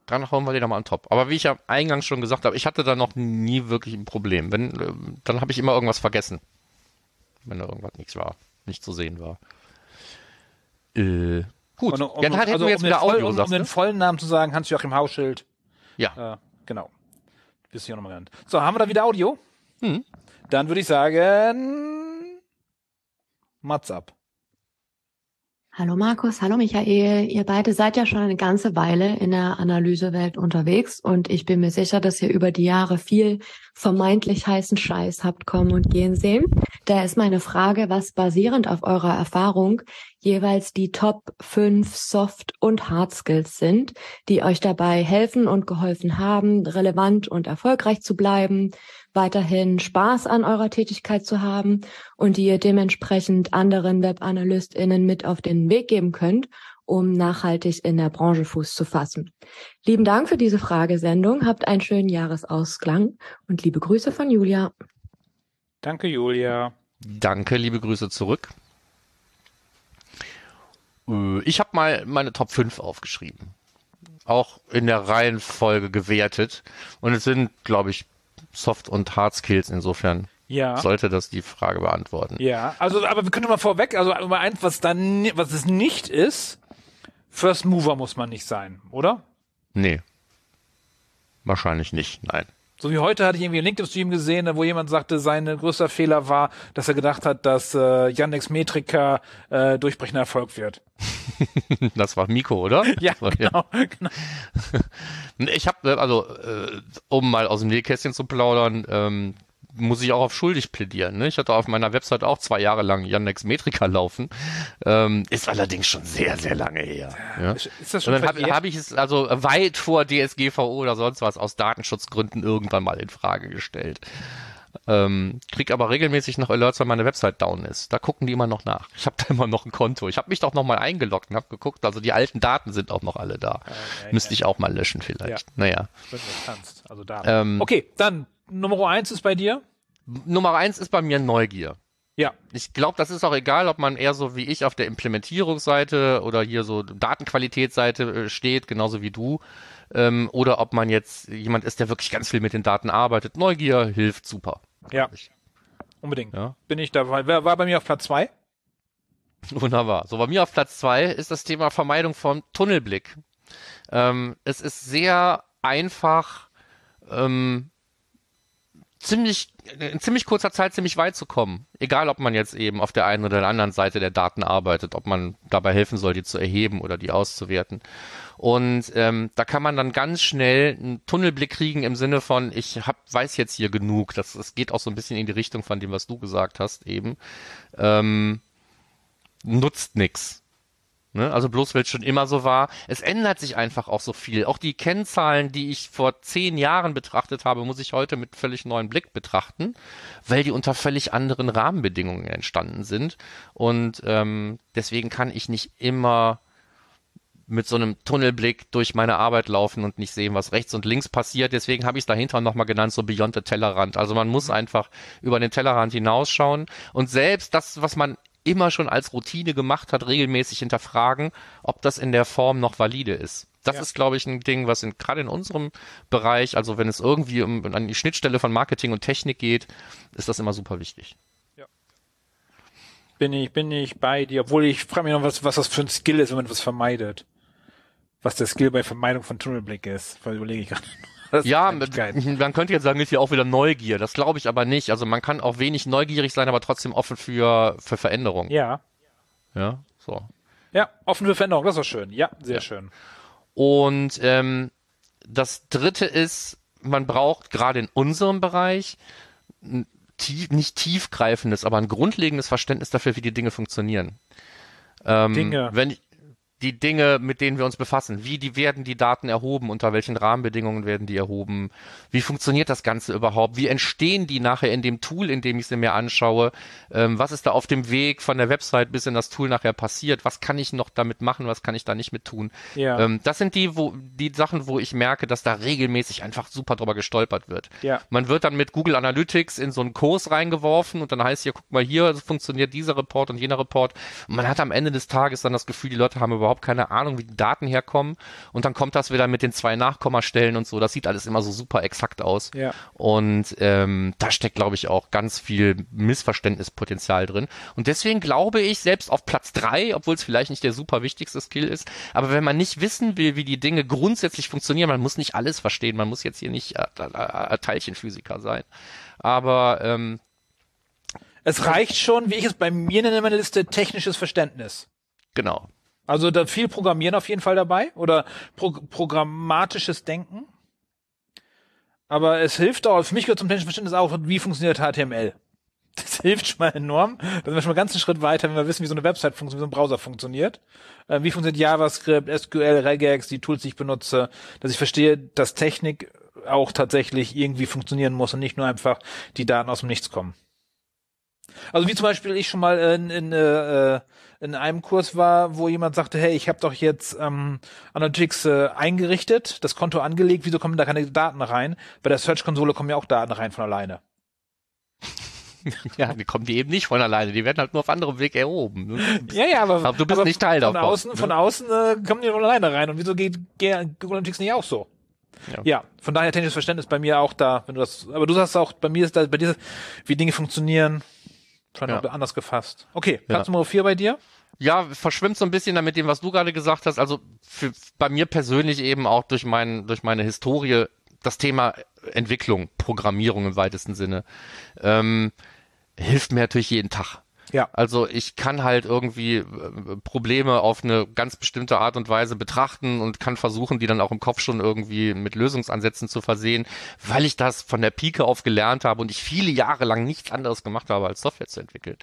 Dann hauen wir den nochmal an top. Aber wie ich ja eingangs schon gesagt habe, ich hatte da noch nie wirklich ein Problem. Wenn, äh, dann habe ich immer irgendwas vergessen. Wenn da irgendwas nichts war, nicht zu sehen war. Äh, gut. Und, um, ja, dann hätten also, wir jetzt um, wieder den voll, Audio, um, um sagst den vollen Namen zu sagen, Hans Joachim Hauschild. Ja. Äh, genau. Bist hier nochmal genannt. So, haben wir da wieder Audio? Hm. Dann würde ich sagen, Mats ab. Hallo Markus, hallo Michael. Ihr beide seid ja schon eine ganze Weile in der Analysewelt unterwegs und ich bin mir sicher, dass ihr über die Jahre viel vermeintlich heißen Scheiß habt kommen und gehen sehen. Da ist meine Frage, was basierend auf eurer Erfahrung jeweils die Top 5 Soft- und Hard Skills sind, die euch dabei helfen und geholfen haben, relevant und erfolgreich zu bleiben, weiterhin Spaß an eurer Tätigkeit zu haben und die ihr dementsprechend anderen WebAnalystInnen mit auf den Weg geben könnt, um nachhaltig in der Branche Fuß zu fassen. Lieben Dank für diese Fragesendung. Habt einen schönen Jahresausklang und liebe Grüße von Julia. Danke, Julia. Danke, liebe Grüße zurück. Äh, Ich habe mal meine Top 5 aufgeschrieben. Auch in der Reihenfolge gewertet. Und es sind, glaube ich, Soft- und Hard Skills. Insofern Ja. sollte das die Frage beantworten. Ja, also, aber wir können mal vorweg, also Nummer eins, was dann, was es nicht ist, First Mover muss man nicht sein, oder? Nee. Wahrscheinlich nicht, nein. So wie heute hatte ich irgendwie einen LinkedIn-Stream gesehen, wo jemand sagte, sein größter Fehler war, dass er gedacht hat, dass äh, Yandex Metrika äh, durchbrechender Erfolg wird. Das war Miko, oder? Ja, war- genau, genau. Ich habe, also, äh, um mal aus dem Nähkästchen zu plaudern, ähm, muss ich auch auf schuldig plädieren. Ne? Ich hatte auf meiner Website auch zwei Jahre lang Yandex Metrika laufen. Ähm, ist allerdings schon sehr, sehr lange her. Ja? Ist ist das Und schon dann habe hab ich es also weit vor DSGVO oder sonst was aus Datenschutzgründen irgendwann mal in Frage gestellt. Ähm, krieg aber regelmäßig noch Alerts, wenn meine Website down ist. Da gucken die immer noch nach. Ich habe da immer noch ein Konto. Ich habe mich doch noch mal eingeloggt und habe geguckt. Also die alten Daten sind auch noch alle da. ja, Müsste ja. ich auch mal löschen vielleicht. Ja. Naja. Wenn du kannst. Also da. Ähm, okay, dann Nummer eins ist bei dir. Nummer eins ist bei mir Neugier. Ja. Ich glaube, das ist auch egal, ob man eher so wie ich auf der Implementierungsseite oder hier so Datenqualitätsseite äh, steht, genauso wie du, ähm, oder ob man jetzt jemand ist, der wirklich ganz viel mit den Daten arbeitet. Neugier hilft super. Ja. Unbedingt. Ja. Bin ich dabei. Wer war bei mir auf Platz zwei? Wunderbar. So, bei mir auf Platz zwei ist das Thema Vermeidung von Tunnelblick. Ähm, es ist sehr einfach, ähm, ziemlich, in ziemlich kurzer Zeit ziemlich weit zu kommen. Egal, ob man jetzt eben auf der einen oder der anderen Seite der Daten arbeitet, ob man dabei helfen soll, die zu erheben oder die auszuwerten. Und ähm, da kann man dann ganz schnell einen Tunnelblick kriegen im Sinne von, ich hab, weiß jetzt hier genug. Das, das geht auch so ein bisschen in die Richtung von dem, was du gesagt hast eben. Ähm, nutzt nix. Ne? Also bloß weil es schon immer so war. Es ändert sich einfach auch so viel. Auch die Kennzahlen, die ich vor zehn Jahren betrachtet habe, muss ich heute mit völlig neuen Blick betrachten, weil die unter völlig anderen Rahmenbedingungen entstanden sind. Und ähm, deswegen kann ich nicht immer mit so einem Tunnelblick durch meine Arbeit laufen und nicht sehen, was rechts und links passiert. Deswegen habe ich es dahinter nochmal genannt, so Beyond the Tellerrand. Also man muss einfach über den Tellerrand hinausschauen und selbst das, was man immer schon als Routine gemacht hat, regelmäßig hinterfragen, ob das in der Form noch valide ist. Das Ja. ist, glaube ich, ein Ding, was in, gerade in unserem Bereich, also wenn es irgendwie um, an die Schnittstelle von Marketing und Technik geht, ist das immer super wichtig. Bin ich, bin ich bei dir. Obwohl ich frage mich noch, was, was das für ein Skill ist, wenn man was vermeidet. Was der Skill bei Vermeidung von Tunnelblick ist. Weil überlege ich gerade. Ja, man könnte jetzt sagen, ist ja auch wieder Neugier. Das glaube ich aber nicht. Also man kann auch wenig neugierig sein, aber trotzdem offen für, für Veränderung. Ja. Ja, so. Ja, offen für Veränderung, das ist schön. Ja, sehr Ja. schön. Und ähm, das dritte ist, man braucht gerade in unserem Bereich ein tief, nicht tiefgreifendes, aber ein grundlegendes Verständnis dafür, wie die Dinge funktionieren. Ähm, Dinge. Wenn die Dinge, mit denen wir uns befassen. Wie die werden die Daten erhoben, unter welchen Rahmenbedingungen werden die erhoben, wie funktioniert das Ganze überhaupt, wie entstehen die nachher in dem Tool, in dem ich sie mir anschaue, ähm, was ist da auf dem Weg von der Website bis in das Tool nachher passiert, was kann ich noch damit machen, was kann ich da nicht mit tun. Ja. Ähm, das sind die, wo, die Sachen, wo ich merke, dass da regelmäßig einfach super drüber gestolpert wird. Ja. Man wird dann mit Google Analytics in so einen Kurs reingeworfen und dann heißt hier, guck mal hier, funktioniert dieser Report und jener Report. Und man hat am Ende des Tages dann das Gefühl, die Leute haben überhaupt keine Ahnung, wie die Daten herkommen. Und dann kommt das wieder mit den zwei Nachkommastellen und so. Das sieht alles immer so super exakt aus. Ja. Und ähm, da steckt, glaube ich, auch ganz viel Missverständnispotenzial drin. Und deswegen glaube ich, selbst auf Platz drei, obwohl es vielleicht nicht der super wichtigste Skill ist, aber wenn man nicht wissen will, wie die Dinge grundsätzlich funktionieren, man muss nicht alles verstehen, man muss jetzt hier nicht äh, äh, äh, Teilchenphysiker sein. Aber ähm, Es reicht schon, wie ich es bei mir nenne in meiner Liste, technisches Verständnis. genau. Also da viel Programmieren auf jeden Fall dabei oder pro programmatisches Denken. Aber es hilft auch, für mich gehört zum technischen Verständnis auch, wie funktioniert HTML. Das hilft schon mal enorm. Da sind wir schon mal ganz einen Schritt weiter, wenn wir wissen, wie so eine Website funktioniert, wie so ein Browser funktioniert. Äh, wie funktioniert JavaScript, SQL, Regex, die Tools, die ich benutze, dass ich verstehe, dass Technik auch tatsächlich irgendwie funktionieren muss und nicht nur einfach die Daten aus dem Nichts kommen. Also wie zum Beispiel ich schon mal in, in, äh, in einem Kurs war, wo jemand sagte, hey, ich habe doch jetzt ähm, Analytics äh, eingerichtet, das Konto angelegt, wieso kommen da keine Daten rein? Bei der Search-Konsole kommen ja auch Daten rein von alleine. Ja, die kommen die eben nicht von alleine, die werden halt nur auf anderem Weg erhoben. ne? Ja, ja, aber, Aber du bist aber nicht Teil von davon, Außen, ne? Von außen äh, kommen die von alleine rein. Und wieso geht Ge- Google Analytics nicht auch so? Ja. Ja. von daher technisches Verständnis bei mir auch da, wenn du das, aber du sagst auch, bei mir ist da, bei dir, wie Dinge funktionieren, schon Ja. anders gefasst. Okay, Ja. Platz Nummer vier bei dir? Ja, verschwimmt so ein bisschen dann mit dem, was du gerade gesagt hast. Also für, bei mir persönlich eben auch durch, mein, durch meine Historie das Thema Entwicklung, Programmierung im weitesten Sinne, ähm, hilft mir natürlich jeden Tag. Ja. Also ich kann halt irgendwie äh, Probleme auf eine ganz bestimmte Art und Weise betrachten und kann versuchen, die dann auch im Kopf schon irgendwie mit Lösungsansätzen zu versehen, weil ich das von der Pike auf gelernt habe und ich viele Jahre lang nichts anderes gemacht habe, als Software zu entwickeln.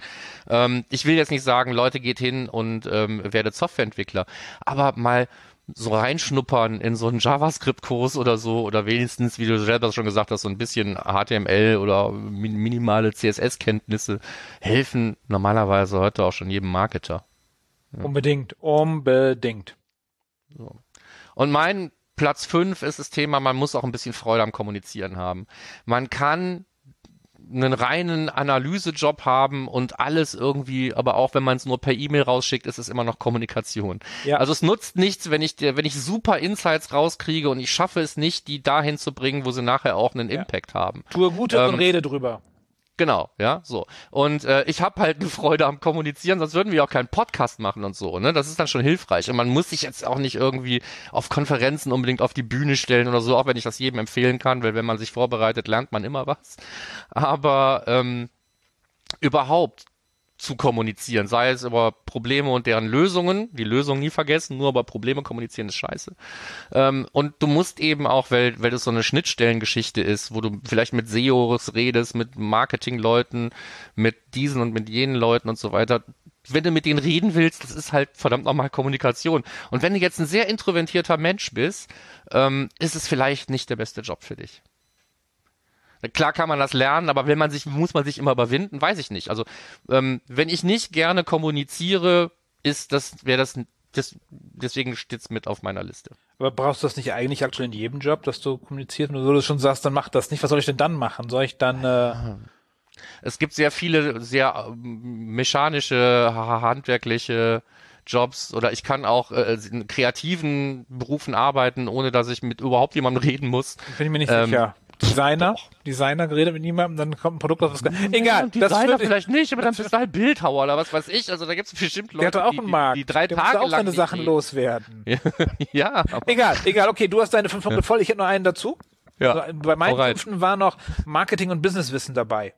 Ähm, ich will jetzt nicht sagen, Leute, geht hin und ähm, werdet Softwareentwickler, aber mal so reinschnuppern in so einen JavaScript-Kurs oder so oder wenigstens, wie du selber schon gesagt hast, so ein bisschen HTML oder min minimale CSS-Kenntnisse helfen normalerweise heute auch schon jedem Marketer. Unbedingt, unbedingt. Und mein Platz fünf ist das Thema, man muss auch ein bisschen Freude am Kommunizieren haben. Man kann einen reinen Analysejob haben und alles irgendwie, aber auch wenn man es nur per E-Mail rausschickt, ist es immer noch Kommunikation. Ja. Also es nutzt nichts, wenn ich dir, wenn ich super Insights rauskriege und ich schaffe es nicht, die dahin zu bringen, wo sie nachher auch einen Ja. Impact haben. Tue Gutes Ähm, und rede drüber. Genau, ja, so. Und äh, ich habe halt eine Freude am Kommunizieren, sonst würden wir auch keinen Podcast machen und so, ne? Das ist dann schon hilfreich. Und man muss sich jetzt auch nicht irgendwie auf Konferenzen unbedingt auf die Bühne stellen oder so, auch wenn ich das jedem empfehlen kann, weil wenn man sich vorbereitet, lernt man immer was. Aber ähm, überhaupt zu kommunizieren, sei es über Probleme und deren Lösungen, die Lösungen nie vergessen, nur über Probleme kommunizieren ist scheiße. Ähm, und du musst eben auch, weil, weil das so eine Schnittstellengeschichte ist, wo du vielleicht mit SEOs redest, mit Marketingleuten, mit diesen und mit jenen Leuten und so weiter. Wenn du mit denen reden willst, das ist halt verdammt nochmal Kommunikation. Und wenn du jetzt ein sehr introvertierter Mensch bist, ähm, ist es vielleicht nicht der beste Job für dich. Klar kann man das lernen, aber wenn man sich, muss man sich immer überwinden, weiß ich nicht. Also ähm, wenn ich nicht gerne kommuniziere, ist das, wäre das, das, deswegen steht's mit auf meiner Liste. Aber brauchst du das nicht eigentlich aktuell in jedem Job, dass du kommunizierst? Und du schon sagst, dann mach das nicht. Was soll ich denn dann machen? Soll ich dann, äh, Es gibt sehr viele, sehr ähm, mechanische, ha- handwerkliche Jobs oder ich kann auch äh, in kreativen Berufen arbeiten, ohne dass ich mit überhaupt jemandem reden muss. bin ich mir nicht Ähm, sicher. Designer? Designer geredet mit niemandem, dann kommt ein Produkt, was Egal, das Designer führt- vielleicht nicht, aber dann bist du halt Bildhauer oder was weiß ich. Also da gibt es bestimmt Der Leute, hat doch auch die, einen die, Markt. die drei der Tage auch lang seine Sachen loswerden. ja, aber Egal, egal, okay, du hast deine fünf Punkte voll, ich hätte noch einen dazu. Ja, So, Bei meinen fünften war noch Marketing und Businesswissen dabei.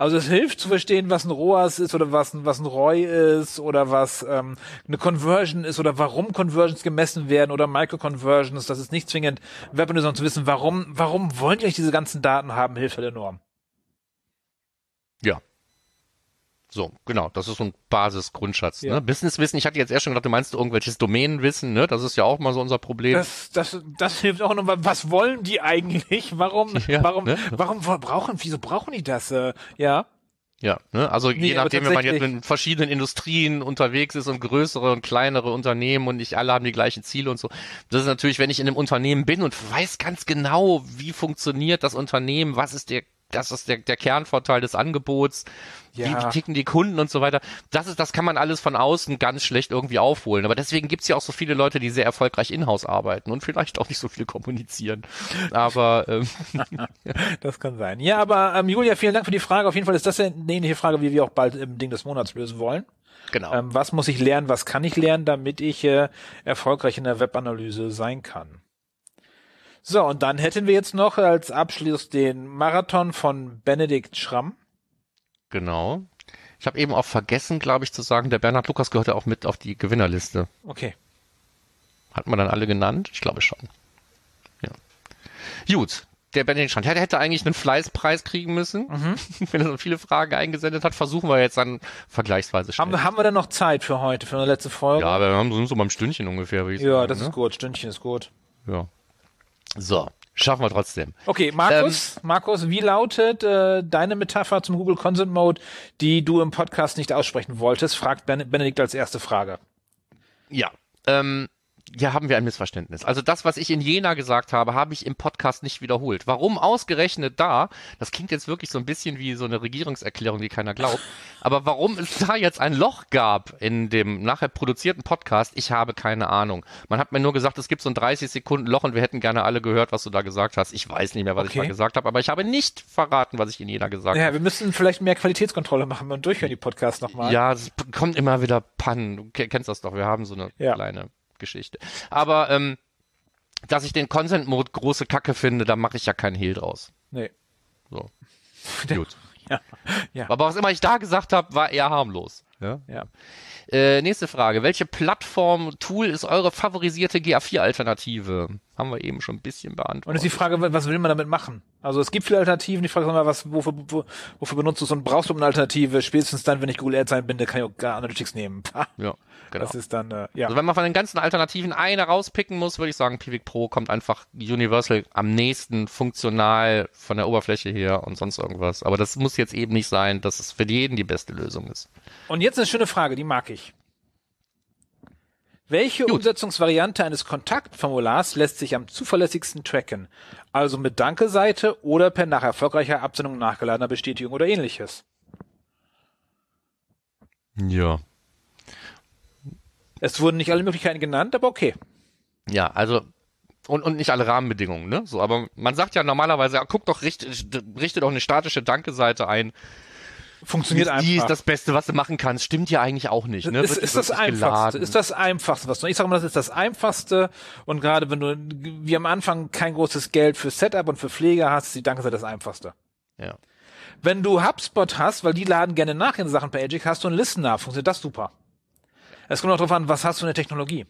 Also es hilft zu verstehen, was ein ROAS ist oder was ein, was ein ROI ist oder was ähm, eine Conversion ist oder warum Conversions gemessen werden oder Micro-Conversions. Das ist nicht zwingend Webanalyse, sondern zu wissen, warum, warum wollen die eigentlich diese ganzen Daten haben, hilft halt enorm. Ja. So, genau, das ist so ein Basisgrundschatz. Ja. Ne? Businesswissen, ich hatte jetzt erst schon gedacht, du meinst irgendwelches Domänenwissen, ne? Das ist ja auch mal so unser Problem. Das, das, das hilft auch nochmal. Was wollen die eigentlich? Warum, Ja, warum, ne? warum brauchen, wieso brauchen die das? Äh, ja. Ja, ne? also Nee, je nachdem, wenn man jetzt in verschiedenen Industrien unterwegs ist und größere und kleinere Unternehmen und nicht alle haben die gleichen Ziele und so. Das ist natürlich, wenn ich in einem Unternehmen bin und weiß ganz genau, wie funktioniert das Unternehmen, was ist der das ist der, der Kernvorteil des Angebots, wie, Ja. wie ticken die Kunden und so weiter. Das ist, das kann man alles von außen ganz schlecht irgendwie aufholen. Aber deswegen gibt's ja auch so viele Leute, die sehr erfolgreich in-house arbeiten und vielleicht auch nicht so viel kommunizieren. Aber ähm, Das kann sein. Ja, aber ähm, Julia, vielen Dank für die Frage. Auf jeden Fall ist das eine ähnliche Frage, wie wir auch bald im Ding des Monats lösen wollen. genau. Ähm, was muss ich lernen, was kann ich lernen, damit ich äh, erfolgreich in der Webanalyse sein kann? So, und dann hätten wir jetzt noch als Abschluss den Marathon von Benedikt Schramm. Genau. Ich habe eben auch vergessen, glaube ich, zu sagen, der Bernhard Lukas gehört ja auch mit auf die Gewinnerliste. Okay. Hat man dann alle genannt? Ich glaube schon. Ja. Gut. Der Benedikt Strand, der hätte eigentlich einen Fleißpreis kriegen müssen. Wenn er so viele Fragen eingesendet hat, versuchen wir jetzt dann vergleichsweise schnell. Haben, wir- haben wir denn noch Zeit für heute, für eine letzte Folge? ja, wir haben so, so beim Stündchen ungefähr, würde ich Ja, sagen. das ne? ist gut. Stündchen ist gut. Ja. So, schaffen wir trotzdem. Okay, Markus, Ähm, Markus, wie lautet äh, deine Metapher zum Google Consent Mode, die du im Podcast nicht aussprechen wolltest? Fragt ben Benedikt als erste Frage. Ja, ähm, hier haben wir ein Missverständnis. Also das, was ich in Jena gesagt habe, habe ich im Podcast nicht wiederholt. Warum ausgerechnet da? Das klingt jetzt wirklich so ein bisschen wie so eine Regierungserklärung, die keiner glaubt. Aber warum es da jetzt ein Loch gab in dem nachher produzierten Podcast, ich habe keine Ahnung. Man hat mir nur gesagt, es gibt so ein 30 Sekunden Loch und wir hätten gerne alle gehört, was du da gesagt hast. Ich weiß nicht mehr, was ich Okay. da gesagt habe, aber ich habe nicht verraten, was ich in Jena gesagt Ja, habe. wir müssen vielleicht mehr Qualitätskontrolle machen und durchhören die Podcasts nochmal. Ja, es kommt immer wieder Pannen. Du ke- kennst das doch. Wir haben so eine Ja. kleine Geschichte. Aber ähm, dass ich den Consent Mode große Kacke finde, da mache ich ja keinen Hehl draus. Nee. So. Gut. Ja. ja. Aber was immer ich da gesagt habe, war eher harmlos. Ja. ja. Äh, nächste Frage. Welche Plattform, Tool ist eure favorisierte GA4-Alternative? Haben wir eben schon ein bisschen beantwortet. Und ist die Frage, was will man damit machen? Also es gibt viele Alternativen. Die Frage ist immer, was, wofür, wo, wofür benutzt du es und brauchst du eine Alternative? Spätestens dann, wenn ich Google Ads einbinde, kann ich auch gar Analytics nehmen. Ja, genau. Das ist dann, äh, ja. Also wenn man von den ganzen Alternativen eine rauspicken muss, würde ich sagen, Pivik Pro kommt einfach Universal am nächsten funktional von der Oberfläche her und sonst irgendwas. Aber das muss jetzt eben nicht sein, dass es für jeden die beste Lösung ist. Und jetzt eine schöne Frage, die mag ich. Welche Umsetzungsvariante eines Kontaktformulars lässt sich am zuverlässigsten tracken? Also mit Danke-Seite oder per nach erfolgreicher Absendung nachgeladener Bestätigung oder ähnliches? Ja. Es wurden nicht alle Möglichkeiten genannt, aber okay. Ja, also und, und nicht alle Rahmenbedingungen, ne? So, aber man sagt ja normalerweise, ja, guck doch, richte, richte doch eine statische Danke-Seite ein. Funktioniert einfach. Die ist das Beste, was du machen kannst. Stimmt ja eigentlich auch nicht. Ne? ist, ist das einfachste, ist das einfachste, was du, ich sage mal, das ist das einfachste und gerade wenn du, wie am Anfang kein großes Geld für Setup und für Pflege hast, ist die Danke das einfachste. Ja. Wenn du HubSpot hast, weil die laden gerne nach in Sachen per Agic, hast du einen Listener, funktioniert das super. Es kommt auch darauf an, was hast du für eine Technologie.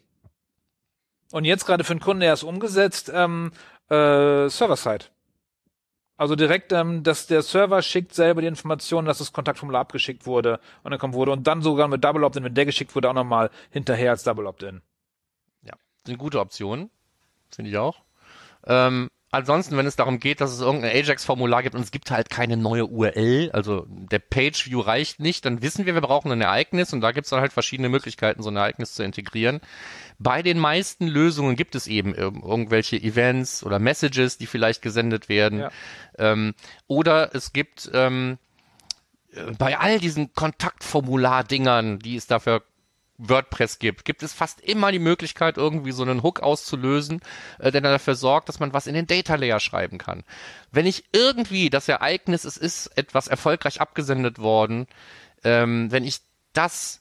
Und jetzt gerade für einen Kunden, der ist umgesetzt, ähm, äh, Server-Side. Also direkt, ähm, dass der Server schickt selber die Information, dass das Kontaktformular abgeschickt wurde und dann kommt wurde und dann sogar mit Double Opt-in, wenn der geschickt wurde, auch nochmal hinterher als Double Opt-in. Ja, sind gute Optionen, finde ich auch. Ähm, ansonsten, wenn es darum geht, dass es irgendein Ajax-Formular gibt und es gibt halt keine neue URL, also der Page-View reicht nicht, dann wissen wir, wir brauchen ein Ereignis und da gibt es dann halt verschiedene Möglichkeiten, so ein Ereignis zu integrieren. Bei den meisten Lösungen gibt es eben ir- irgendwelche Events oder Messages, die vielleicht gesendet werden. Ja. Ähm, oder es gibt ähm, äh, bei all diesen Kontaktformular-Dingern, die es dafür WordPress gibt, gibt es fast immer die Möglichkeit, irgendwie so einen Hook auszulösen, äh, der dafür sorgt, dass man was in den Data Layer schreiben kann. Wenn ich irgendwie das Ereignis, es ist etwas erfolgreich abgesendet worden, ähm, wenn ich das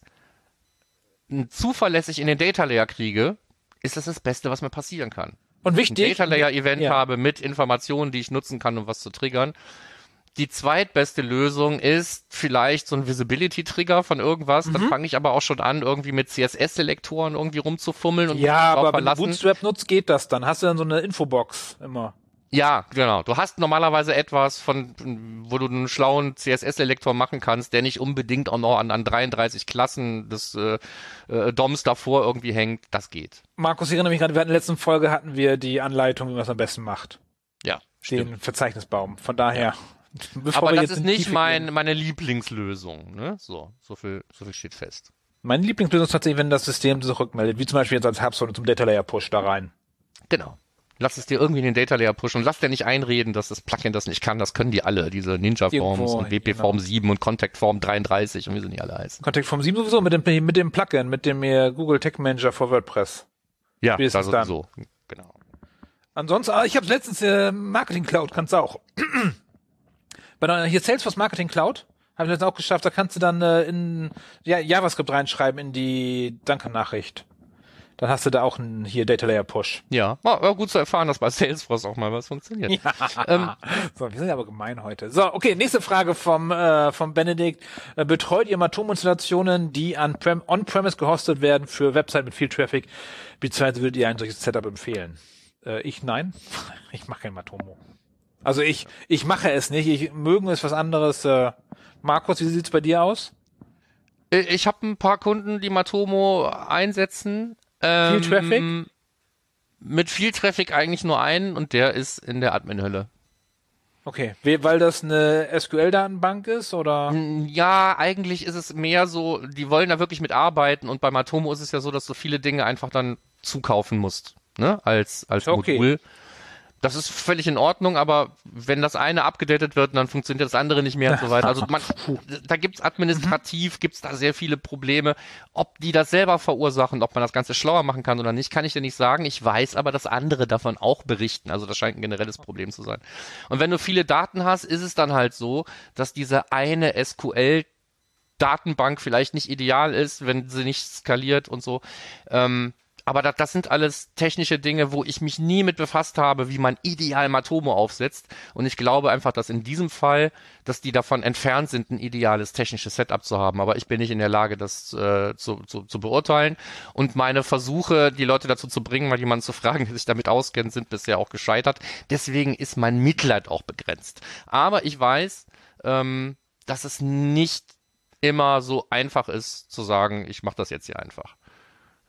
zuverlässig in den Data Layer kriege, ist das das Beste, was mir passieren kann. Und Ein wichtig. Data Layer Event Ja. habe mit Informationen, die ich nutzen kann, um was zu triggern. Die zweitbeste Lösung ist vielleicht so ein Visibility-Trigger von irgendwas. Mhm. Dann fange ich aber auch schon an, irgendwie mit CSS-Selektoren irgendwie rumzufummeln und Ja, aber wenn du. Bootstrap nutzt, geht das dann. Hast du dann so eine Infobox immer. Ja, genau. Du hast normalerweise etwas, von, wo du einen schlauen CSS-Lektor machen kannst, der nicht unbedingt auch noch an, an 33 Klassen des äh, äh, DOMs davor irgendwie hängt. Das geht. Markus, ich erinnere mich gerade, wir hatten in der letzten Folge hatten wir die Anleitung, wie man es am besten macht. Ja, Den stimmt. Verzeichnisbaum. Von daher. Bevor Aber das ist nicht mein, meine Lieblingslösung. Ne? So, so viel, so viel steht fest. Meine Lieblingslösung ist tatsächlich, wenn das System zurückmeldet, wie zum Beispiel jetzt als Hubspot zum Data Layer Push da rein. Genau. Lass es dir irgendwie in den Data Layer pushen und lass dir nicht einreden, dass das Plugin das nicht kann. Das können die alle, diese Ninja Forms Irgendwo, und WP Form genau. 7 und Contact Form 33 und wie sie nicht alle heißen. Contact Form 7 sowieso mit dem, mit dem Plugin, mit dem Google Tech Manager for WordPress. Ja, Spätestens das dann. sowieso. Genau. Ansonsten, ah, ich habe letztens äh, Marketing Cloud, kannst du auch. Bei der, hier Salesforce Marketing Cloud habe ich letztens auch geschafft, da kannst du dann äh, in ja, JavaScript reinschreiben in die Danke-Nachricht. Dann hast du da auch einen hier Data Layer Push. Ja, war, gut zu erfahren, dass bei Salesforce auch mal was funktioniert. Ähm, so, wir sind ja aber gemein heute. So, okay, nächste Frage vom, äh, vom Benedikt. Äh, betreut ihr Matomo-Installationen, die an Prem on-premise gehostet werden für Website mit viel Traffic? Beziehungsweise würdet ihr ein solches Setup empfehlen? Äh, ich nein. Ich mache kein Matomo. Also ich, ich mache es nicht. Ich mögen ist was anderes. Äh, Markus, wie sieht's bei dir aus? Äh, Ich habe ein paar Kunden, die Matomo einsetzen. Ähm, Viel Traffic? Mit viel Traffic eigentlich nur einen und der ist in der Admin-Hölle. Okay, We- weil das eine SQL-Datenbank ist oder? Ja, eigentlich ist es mehr so, die wollen da wirklich mit arbeiten und bei Matomo ist es ja so, dass du viele Dinge einfach dann zukaufen musst, ne, als, als Okay. Modul. Das ist völlig in Ordnung, aber wenn das eine abgedatet wird, dann funktioniert das andere nicht mehr und so weiter. Also man, da gibt's administrativ, gibt's da sehr viele Probleme. Ob die das selber verursachen, ob man das Ganze schlauer machen kann oder nicht, kann ich dir nicht sagen. Ich weiß aber, dass andere davon auch berichten. Also das scheint ein generelles Problem zu sein. Und wenn du viele Daten hast, ist es dann halt so, dass diese eine SQL Datenbank vielleicht nicht ideal ist, wenn sie nicht skaliert und so. Ähm, aber das, das sind alles technische Dinge, wo ich mich nie mit befasst habe, wie man ideal Matomo aufsetzt. Und ich glaube einfach, dass in diesem Fall, dass die davon entfernt sind, ein ideales technisches Setup zu haben. Aber ich bin nicht in der Lage, das äh, zu, zu, zu beurteilen. Und meine Versuche, die Leute dazu zu bringen, mal jemanden zu fragen, der sich damit auskennt, sind bisher auch gescheitert. Deswegen ist mein Mitleid auch begrenzt. Aber ich weiß, ähm, dass es nicht immer so einfach ist zu sagen, ich mache das jetzt hier einfach.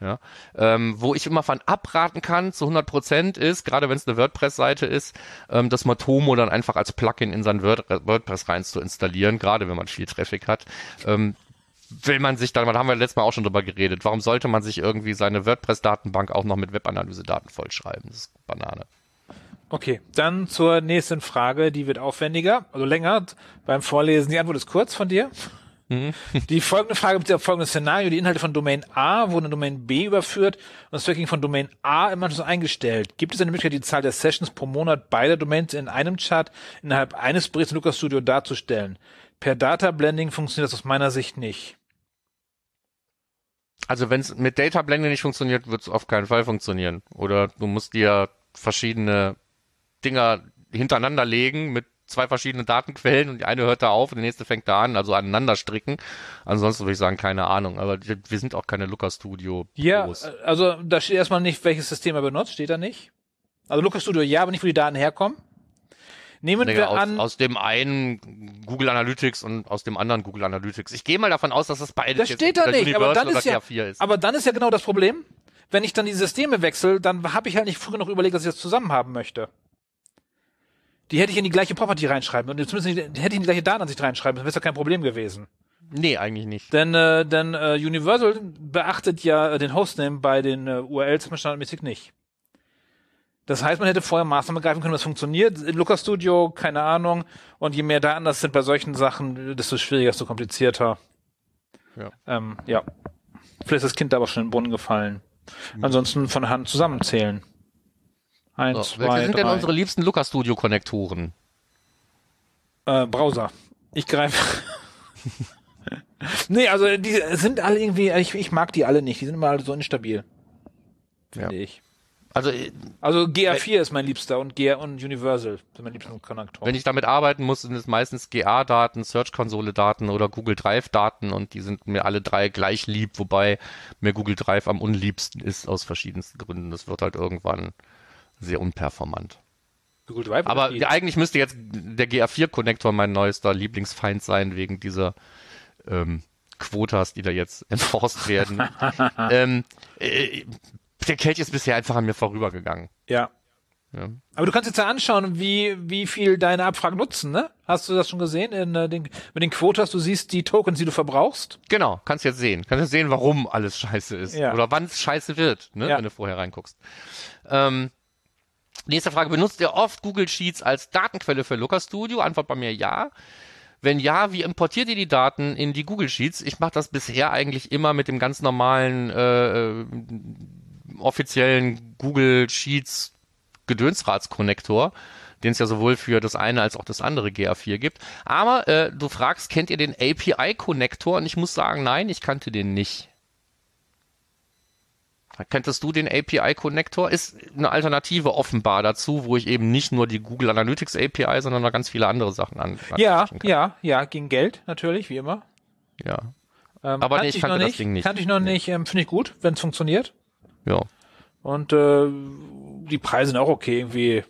Ja, ähm, wo ich immer von abraten kann zu 100 Prozent ist, gerade wenn es eine WordPress-Seite ist, ähm, das Matomo dann einfach als Plugin in sein Word WordPress rein zu installieren, gerade wenn man viel Traffic hat. Ähm, will man sich dann, da haben wir letztes Mal auch schon drüber geredet, warum sollte man sich irgendwie seine WordPress-Datenbank auch noch mit Webanalyse-Daten vollschreiben? Das ist Banane. Okay, dann zur nächsten Frage, die wird aufwendiger, also länger beim Vorlesen. Die Antwort ist kurz von dir. Die folgende Frage bezieht auf folgendes Szenario. Die Inhalte von Domain A wurden in Domain B überführt und das Tracking von Domain A im Anschluss eingestellt. Gibt es eine Möglichkeit, die Zahl der Sessions pro Monat beider Domains in einem Chart innerhalb eines Berichts in Lucas Studio darzustellen? Per Data Blending funktioniert das aus meiner Sicht nicht. Also wenn es mit Data Blending nicht funktioniert, wird es auf keinen Fall funktionieren. Oder du musst dir verschiedene Dinger hintereinander legen mit zwei verschiedenen Datenquellen und die eine hört da auf und die nächste fängt da an, also aneinander stricken. Ansonsten würde ich sagen, keine Ahnung. Aber wir sind auch keine Looker Studio. Ja, äh, also da steht erstmal nicht, welches System er benutzt, steht da nicht. Also Lucas Studio ja, aber nicht, wo die Daten herkommen. Nehmen Nee, wir aus, an, aus dem einen Google Analytics und aus dem anderen Google Analytics. Ich gehe mal davon aus, dass das beides das steht da nicht, aber dann ist ja, GA4 ist. aber dann ist ja genau das Problem. Wenn ich dann die Systeme wechsle, dann habe ich halt nicht früh genug überlegt, dass ich das zusammen haben möchte. Die hätte ich in die gleiche Property reinschreiben und zumindest nicht, hätte ich in die gleiche Datenansicht reinschreiben, dann wäre es ja kein Problem gewesen. nee, eigentlich nicht. Denn, äh, denn äh, Universal beachtet ja äh, den Hostname bei den äh, URLs standardmäßig nicht. Das heißt, man hätte vorher Maßnahmen ergreifen können, was funktioniert. In Lucas Studio, keine Ahnung. Und je mehr Daten das sind bei solchen Sachen, desto schwieriger, desto komplizierter. Ja. Ähm, ja. Vielleicht ist das Kind da aber schon in den Brunnen gefallen. Ansonsten von Hand zusammenzählen. Eins, So, welche zwei, sind denn drei. unsere liebsten Looker Studio Konnektoren? Äh, Browser. Ich greife. nee, also die sind alle irgendwie, ich, ich mag die alle nicht. Die sind immer alle so instabil. Finde Ja. ich. Also äh, Also GA4 ist mein liebster und GA und Universal sind meine liebsten Konnektoren. wenn ich damit arbeiten muss, sind es meistens GA-Daten, Search-Konsole-Daten oder Google Drive-Daten und die sind mir alle drei gleich lieb, wobei mir Google Drive am unliebsten ist aus verschiedensten Gründen. Das wird halt irgendwann sehr unperformant. Google Drive Aber eigentlich müsste jetzt der GA4-Konnektor mein neuester Lieblingsfeind sein, wegen dieser ähm, Quotas, die da jetzt enforced werden. ähm, äh, der Kelch ist bisher einfach an mir vorübergegangen. Ja. Ja. Aber du kannst jetzt ja anschauen, wie, wie viel deine Abfragen nutzen, ne? Hast du das schon gesehen in äh, den, mit den Quotas? Du siehst die Tokens, die du verbrauchst. Genau, kannst jetzt sehen. Kannst jetzt sehen, warum alles scheiße ist. Ja. Oder wann es scheiße wird, ne, Ja. wenn du vorher reinguckst. Ähm, nächste Frage, benutzt ihr oft Google Sheets als Datenquelle für Looker Studio? Antwort bei mir ja. Wenn ja, wie importiert ihr die Daten in die Google Sheets? Ich mache das bisher eigentlich immer mit dem ganz normalen äh, äh, offiziellen Google Sheets Gedönsratskonnektor, den es ja sowohl für das eine als auch das andere GA4 gibt. Aber äh, du fragst, kennt ihr den API-Konnektor? Und ich muss sagen, nein, ich kannte den nicht. Kenntest du den API-Konnektor? Ist eine Alternative offenbar dazu, wo ich eben nicht nur die Google Analytics API, sondern noch ganz viele andere Sachen an. Ja, kann. ja, ja, gegen Geld, natürlich, wie immer. ja. Ähm, Aber nee, ich kannte noch das Ding nicht. Kannte ich noch nicht, ähm, finde ich gut, wenn es funktioniert. Ja. Und äh, die Preise sind auch okay, irgendwie.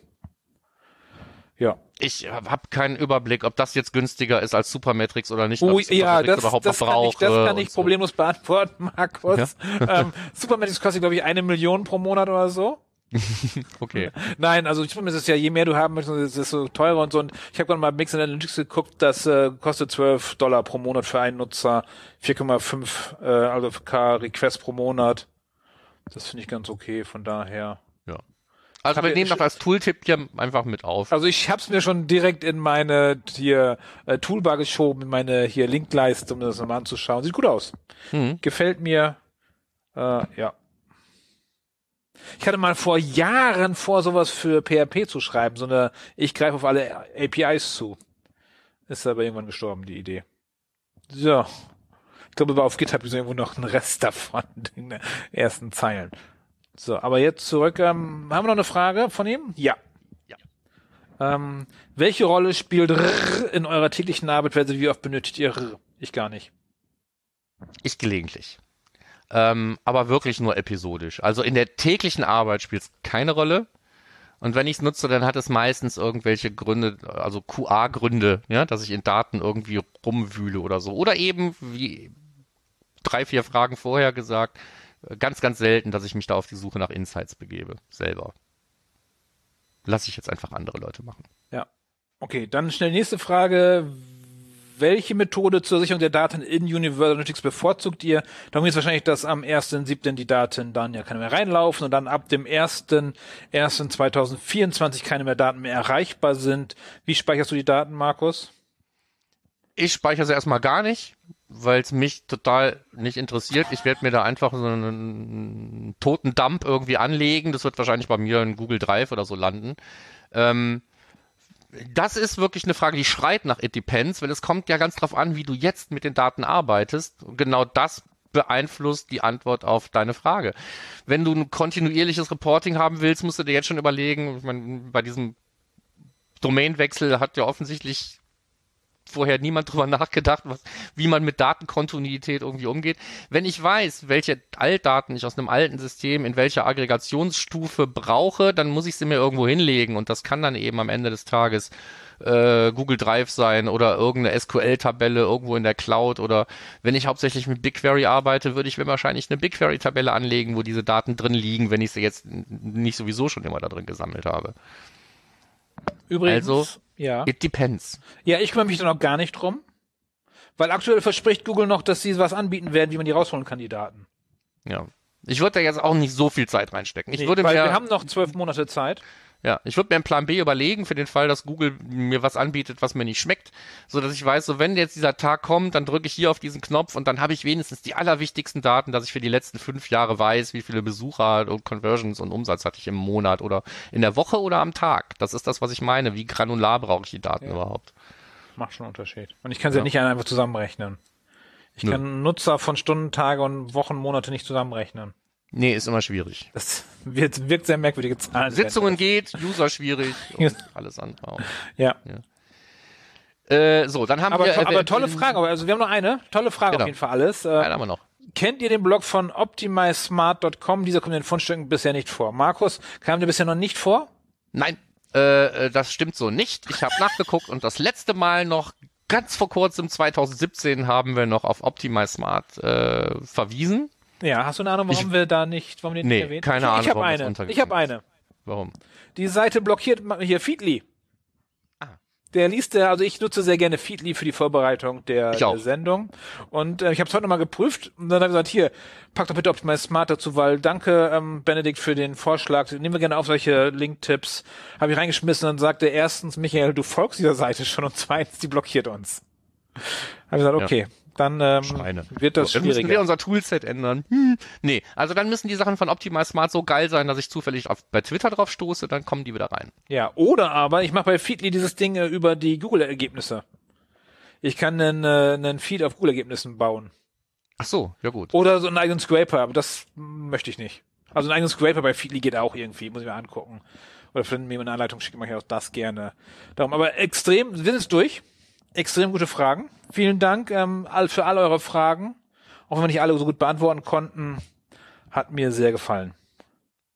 Ja. Ich habe keinen Überblick, ob das jetzt günstiger ist als Supermetrics oder nicht. Oh, ich ja, das, überhaupt das, kann ich, das kann ich so. problemlos beantworten, Markus. ähm, Supermatrix kostet, glaube ich, eine Million pro Monat oder so. Okay. Nein, also Supermatrix ist ja, je mehr du haben möchtest, desto teurer und so. Und ich habe gerade mal Mix Analytics geguckt, das äh, kostet 12 Dollar pro Monat für einen Nutzer, 4,5 äh, also K Request pro Monat. Das finde ich ganz okay, von daher. Also wir ich- nehmen das als Tooltip hier einfach mit auf. Also ich hab's mir schon direkt in meine hier äh, Toolbar geschoben, in meine hier Linkleiste, um das nochmal anzuschauen. Sieht gut aus. Mhm. Gefällt mir. Äh, ja. Ich hatte mal vor Jahren vor, sowas für PHP zu schreiben, so eine ich greife auf alle APIs zu. Ist aber irgendwann gestorben, die Idee. So. Ich glaube, aber auf GitHub ist irgendwo noch ein Rest davon in den ersten Zeilen. So, aber jetzt zurück. Ähm, haben wir noch eine Frage von ihm? Ja. Ja. Ähm, welche Rolle spielt R in eurer täglichen Arbeit? Wie oft benötigt ihr R? Ich gar nicht. Ich gelegentlich. Ähm, aber wirklich nur episodisch. Also in der täglichen Arbeit spielt es keine Rolle. Und wenn ich es nutze, dann hat es meistens irgendwelche Gründe, also QA-Gründe, ja, dass ich in Daten irgendwie rumwühle oder so. Oder eben, wie drei, vier Fragen vorher gesagt, äh, ganz, ganz selten, dass ich mich da auf die Suche nach Insights begebe, selber. Lasse ich jetzt einfach andere Leute machen. Ja. Okay, dann schnell nächste Frage. Welche Methode zur Sicherung der Daten in Universal Analytics bevorzugt ihr? Darum ist wahrscheinlich, dass am 1.7. die Daten dann ja keine mehr reinlaufen und dann ab dem 1.1.2024 keine mehr Daten mehr erreichbar sind. Wie speicherst du die Daten, Markus? Ich speichere sie erstmal gar nicht, weil es mich total nicht interessiert. Ich werde mir da einfach so einen toten Dump irgendwie anlegen. Das wird wahrscheinlich bei mir in Google Drive oder so landen. Ähm, das ist wirklich eine Frage, die schreit nach It Depends, weil es kommt ja ganz drauf an, wie du jetzt mit den Daten arbeitest. Genau das beeinflusst die Antwort auf deine Frage. Wenn du ein kontinuierliches Reporting haben willst, musst du dir jetzt schon überlegen, ich meine, bei diesem Domainwechsel hat ja offensichtlich vorher niemand drüber nachgedacht, was, wie man mit Datenkontinuität irgendwie umgeht. Wenn ich weiß, welche Altdaten ich aus einem alten System in welcher Aggregationsstufe brauche, dann muss ich sie mir irgendwo hinlegen und das kann dann eben am Ende des Tages äh, Google Drive sein oder irgendeine SQL-Tabelle irgendwo in der Cloud oder wenn ich hauptsächlich mit BigQuery arbeite, würde ich mir wahrscheinlich eine BigQuery-Tabelle anlegen, wo diese Daten drin liegen, wenn ich sie jetzt nicht sowieso schon immer da drin gesammelt habe. Übrigens, Also, ja. It depends. Ja, ich kümmere mich da noch gar nicht drum. Weil aktuell verspricht Google noch, dass sie was anbieten werden, wie man die rausholen kann, die Daten. Ja. Ich würde da jetzt auch nicht so viel Zeit reinstecken. Ich Nee, würde weil mir, wir haben noch zwölf Monate Zeit. Ja, ich würde mir einen Plan B überlegen für den Fall, dass Google mir was anbietet, was mir nicht schmeckt, so dass ich weiß, so wenn jetzt dieser Tag kommt, dann drücke ich hier auf diesen Knopf und dann habe ich wenigstens die allerwichtigsten Daten, dass ich für die letzten fünf Jahre weiß, wie viele Besucher und Conversions und Umsatz hatte ich im Monat oder in der Woche oder am Tag. Das ist das, was ich meine. Wie granular brauche ich die Daten Ja. überhaupt? Macht schon einen Unterschied. Und ich kann sie ja. Ja. nicht einfach zusammenrechnen. Ich Nö. kann Nutzer von Stunden, Tage und Wochen, Monate nicht zusammenrechnen. Nee, ist immer schwierig. Das wird, wirkt sehr merkwürdige Zahlen. Sitzungen geht, User schwierig und alles andere auch. Ja. Äh, so, dann haben Aber, wir. to aber tolle Frage. Aber also wir haben noch eine. Tolle Frage Genau. auf jeden Fall alles. Äh, Einen haben wir noch. Kennt ihr den Blog von optimizesmart.com? Dieser kommt in den Fundstücken bisher nicht vor. Markus, kam der bisher noch nicht vor? Nein, Äh, äh, das stimmt so nicht. Ich habe nachgeguckt und das letzte Mal noch ganz vor kurzem, 2017, haben wir noch auf Optimize Smart äh, verwiesen. Ja, hast du eine Ahnung, warum Ich- wir da nicht, warum den Nee, nicht erwähnt keine ich, Ahnung, Ich habe eine. Ich habe eine. Warum? Die Seite blockiert hier Feedly. Ah. Der liest, der, also ich nutze sehr gerne Feedly für die Vorbereitung der, der Sendung. Und äh, ich habe es heute nochmal geprüft und dann habe ich gesagt, hier, pack doch bitte Optimize Smart dazu, weil danke, ähm, Benedikt, für den Vorschlag. Nehmen wir gerne auf solche Link-Tipps. Habe ich reingeschmissen und dann sagte erstens, Michael, du folgst dieser Seite schon und zweitens, die blockiert uns. Habe ich gesagt, Ja. Dann ähm, Schweine. wird das Dann müssen wir schwieriger. unser Toolset ändern. Hm. Nee, also dann müssen die Sachen von Optimize Smart so geil sein, dass ich zufällig auf, bei Twitter drauf stoße, dann kommen die wieder rein. Ja, oder aber ich mache bei Feedly dieses Ding äh, über die Google-Ergebnisse. Ich kann einen, äh, einen Feed auf Google-Ergebnissen bauen. Ach so, ja gut. Oder so einen eigenen Scraper, aber das möchte ich nicht. Also einen eigenen Scraper bei Feedly geht auch irgendwie, muss ich mir angucken. Oder wenn mir eine Anleitung schickt, mache ich auch das gerne. Darum, aber extrem, wir sind jetzt durch. Extrem gute Fragen. Vielen Dank ähm, für all eure Fragen. Auch wenn wir nicht alle so gut beantworten konnten, hat mir sehr gefallen.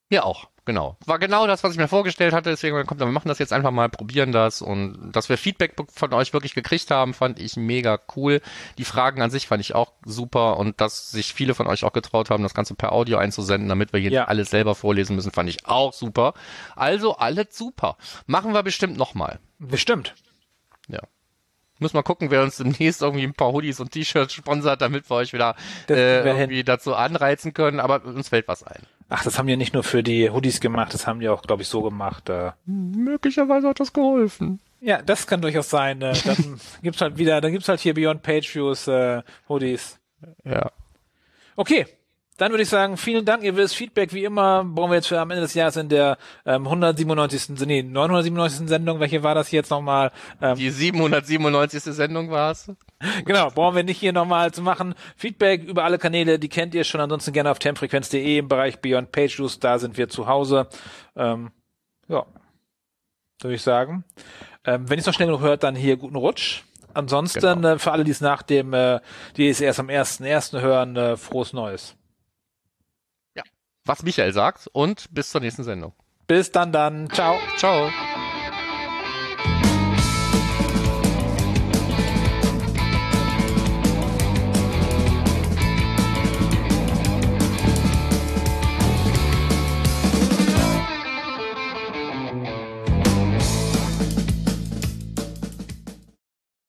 Mir auch, genau. War genau das, was ich mir vorgestellt hatte, deswegen kommt, wir machen das jetzt einfach mal, probieren das und dass wir Feedback von euch wirklich gekriegt haben, fand ich mega cool. Die Fragen an sich fand ich auch super und dass sich viele von euch auch getraut haben, das Ganze per Audio einzusenden, damit wir hier Ja. nicht alles selber vorlesen müssen, fand ich auch super. Also alles super. Machen wir bestimmt nochmal. Bestimmt. Ja. Müssen wir gucken, wer uns demnächst irgendwie ein paar Hoodies und T-Shirts sponsert, damit wir euch wieder äh, kriegen wir hin. irgendwie dazu anreizen können, aber uns fällt was ein. Ach, das haben die nicht nur für die Hoodies gemacht, das haben die auch, glaube ich, so gemacht. Äh. Möglicherweise hat das geholfen. Ja, das kann durchaus sein. Äh, dann gibt's halt wieder, dann gibt's halt hier Beyond Page Views äh, Hoodies. Ja. Okay, dann würde ich sagen, vielen Dank. Ihr wisst, Feedback wie immer brauchen wir jetzt für am Ende des Jahres in der ähm, 197. Nee, 997. Sendung. Welche war das jetzt nochmal? Ähm, Die 797. Sendung war's. genau, brauchen wir nicht hier nochmal zu machen. Feedback über alle Kanäle, die kennt ihr schon. Ansonsten gerne auf temfrequenz.de im Bereich Beyond Page Views. Da sind wir zu Hause. Ähm, ja, würde ich sagen. Ähm, wenn ihr es noch schnell genug hört, dann hier guten Rutsch. Ansonsten, Genau. äh, für alle, die es nach dem, äh, die es erst am 1.1. hören, äh, frohes Neues. Was Michael sagt und bis zur nächsten Sendung. Bis dann dann. Ciao. Ciao.